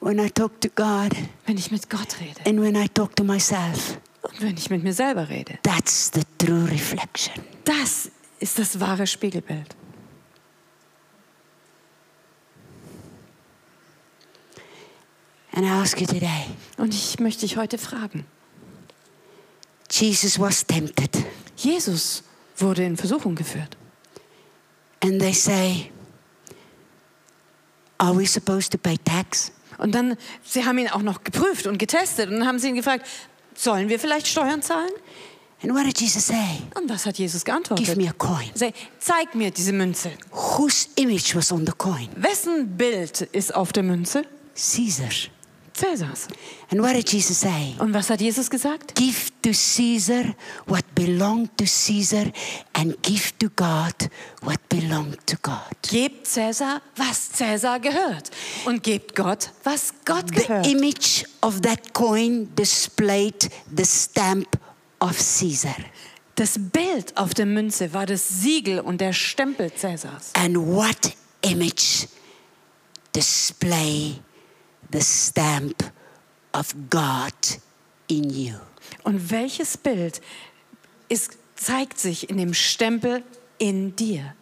When I talk to God. Wenn ich mit Gott rede. And when I talk to myself. Und wenn ich mit mir selber rede. That's the true reflection. Das ist das wahre Spiegelbild. And I ask you today Und ich möchte dich heute fragen. Jesus was tempted. Jesus wurde in Versuchung geführt. And they say, Are we supposed to pay tax? Und dann, sie haben ihn auch noch geprüft und getestet. Und dann haben sie ihn gefragt, sollen wir vielleicht Steuern zahlen? And what did Jesus say? Und was hat Jesus Give geantwortet? me a coin. Sagte, zeig mir diese Münze. Whose image was on the coin? Wessen Bild ist auf der Münze? Caesar's. Cäsars. And what did Jesus say? Und was hat Jesus gesagt? Give to Caesar what belonged to Caesar and give to God what belonged to God. Gebt Cäsar, was Cäsar gehört. Und gebt Gott, was Gott The gehört. image of that coin displayed the stamp of Caesar. Das Bild auf der Münze war das Siegel und der Stempel Cäsars. And what image display the stamp of God in you. Und welches Bild ist, zeigt sich in dem Stempel in dir?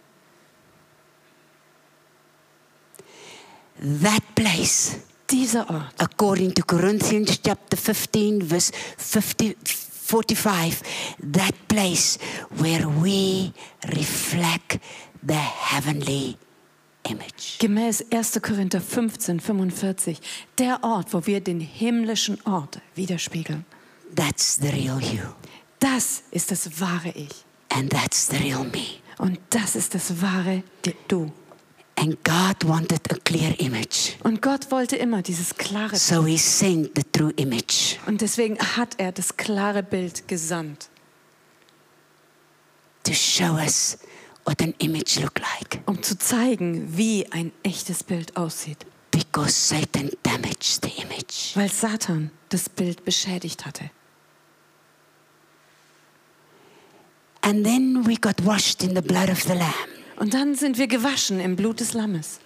That place, Dieser Ort. according to Corinthians chapter 15, verse 50, 45, that place where we reflect the heavenly image. Gemäß 1. Korinther 15, 45. Der Ort, wo wir den himmlischen Ort widerspiegeln. That's the real you. Das ist das wahre Ich. And that's the real me. Und das ist das wahre Du. And God wanted a clear image. Und Gott wollte immer dieses klare So he sent the true image. Und deswegen hat er das klare Bild gesandt, to show us what an image look like um zu zeigen, wie ein echtes Bild aussieht. because Satan damaged the image. Weil Satan das Bild beschädigt hatte. And then we got washed in the blood of the lamb Und dann sind wir gewaschen im Blut des Lammes.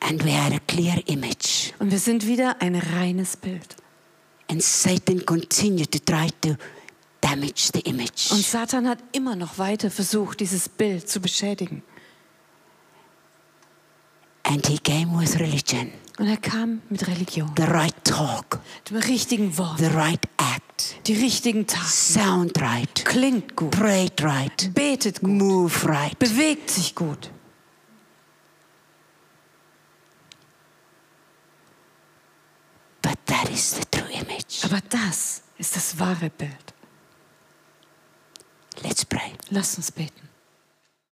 and we had a clear image. Und wir sind wieder ein reines Bild. And Satan continued to try to damage the image. Und Satan hat immer noch weiter versucht, dieses Bild zu beschädigen. And he came with religion, Und er kam mit Religion, the right talk, dem richtigen Wort, the right act, die richtigen Taten. sound right, Klingt gut, prayed right, betet gut, move right. bewegt sich gut. But that is the true image. Aber das ist das wahre Bild. Let's pray. Lasst uns beten.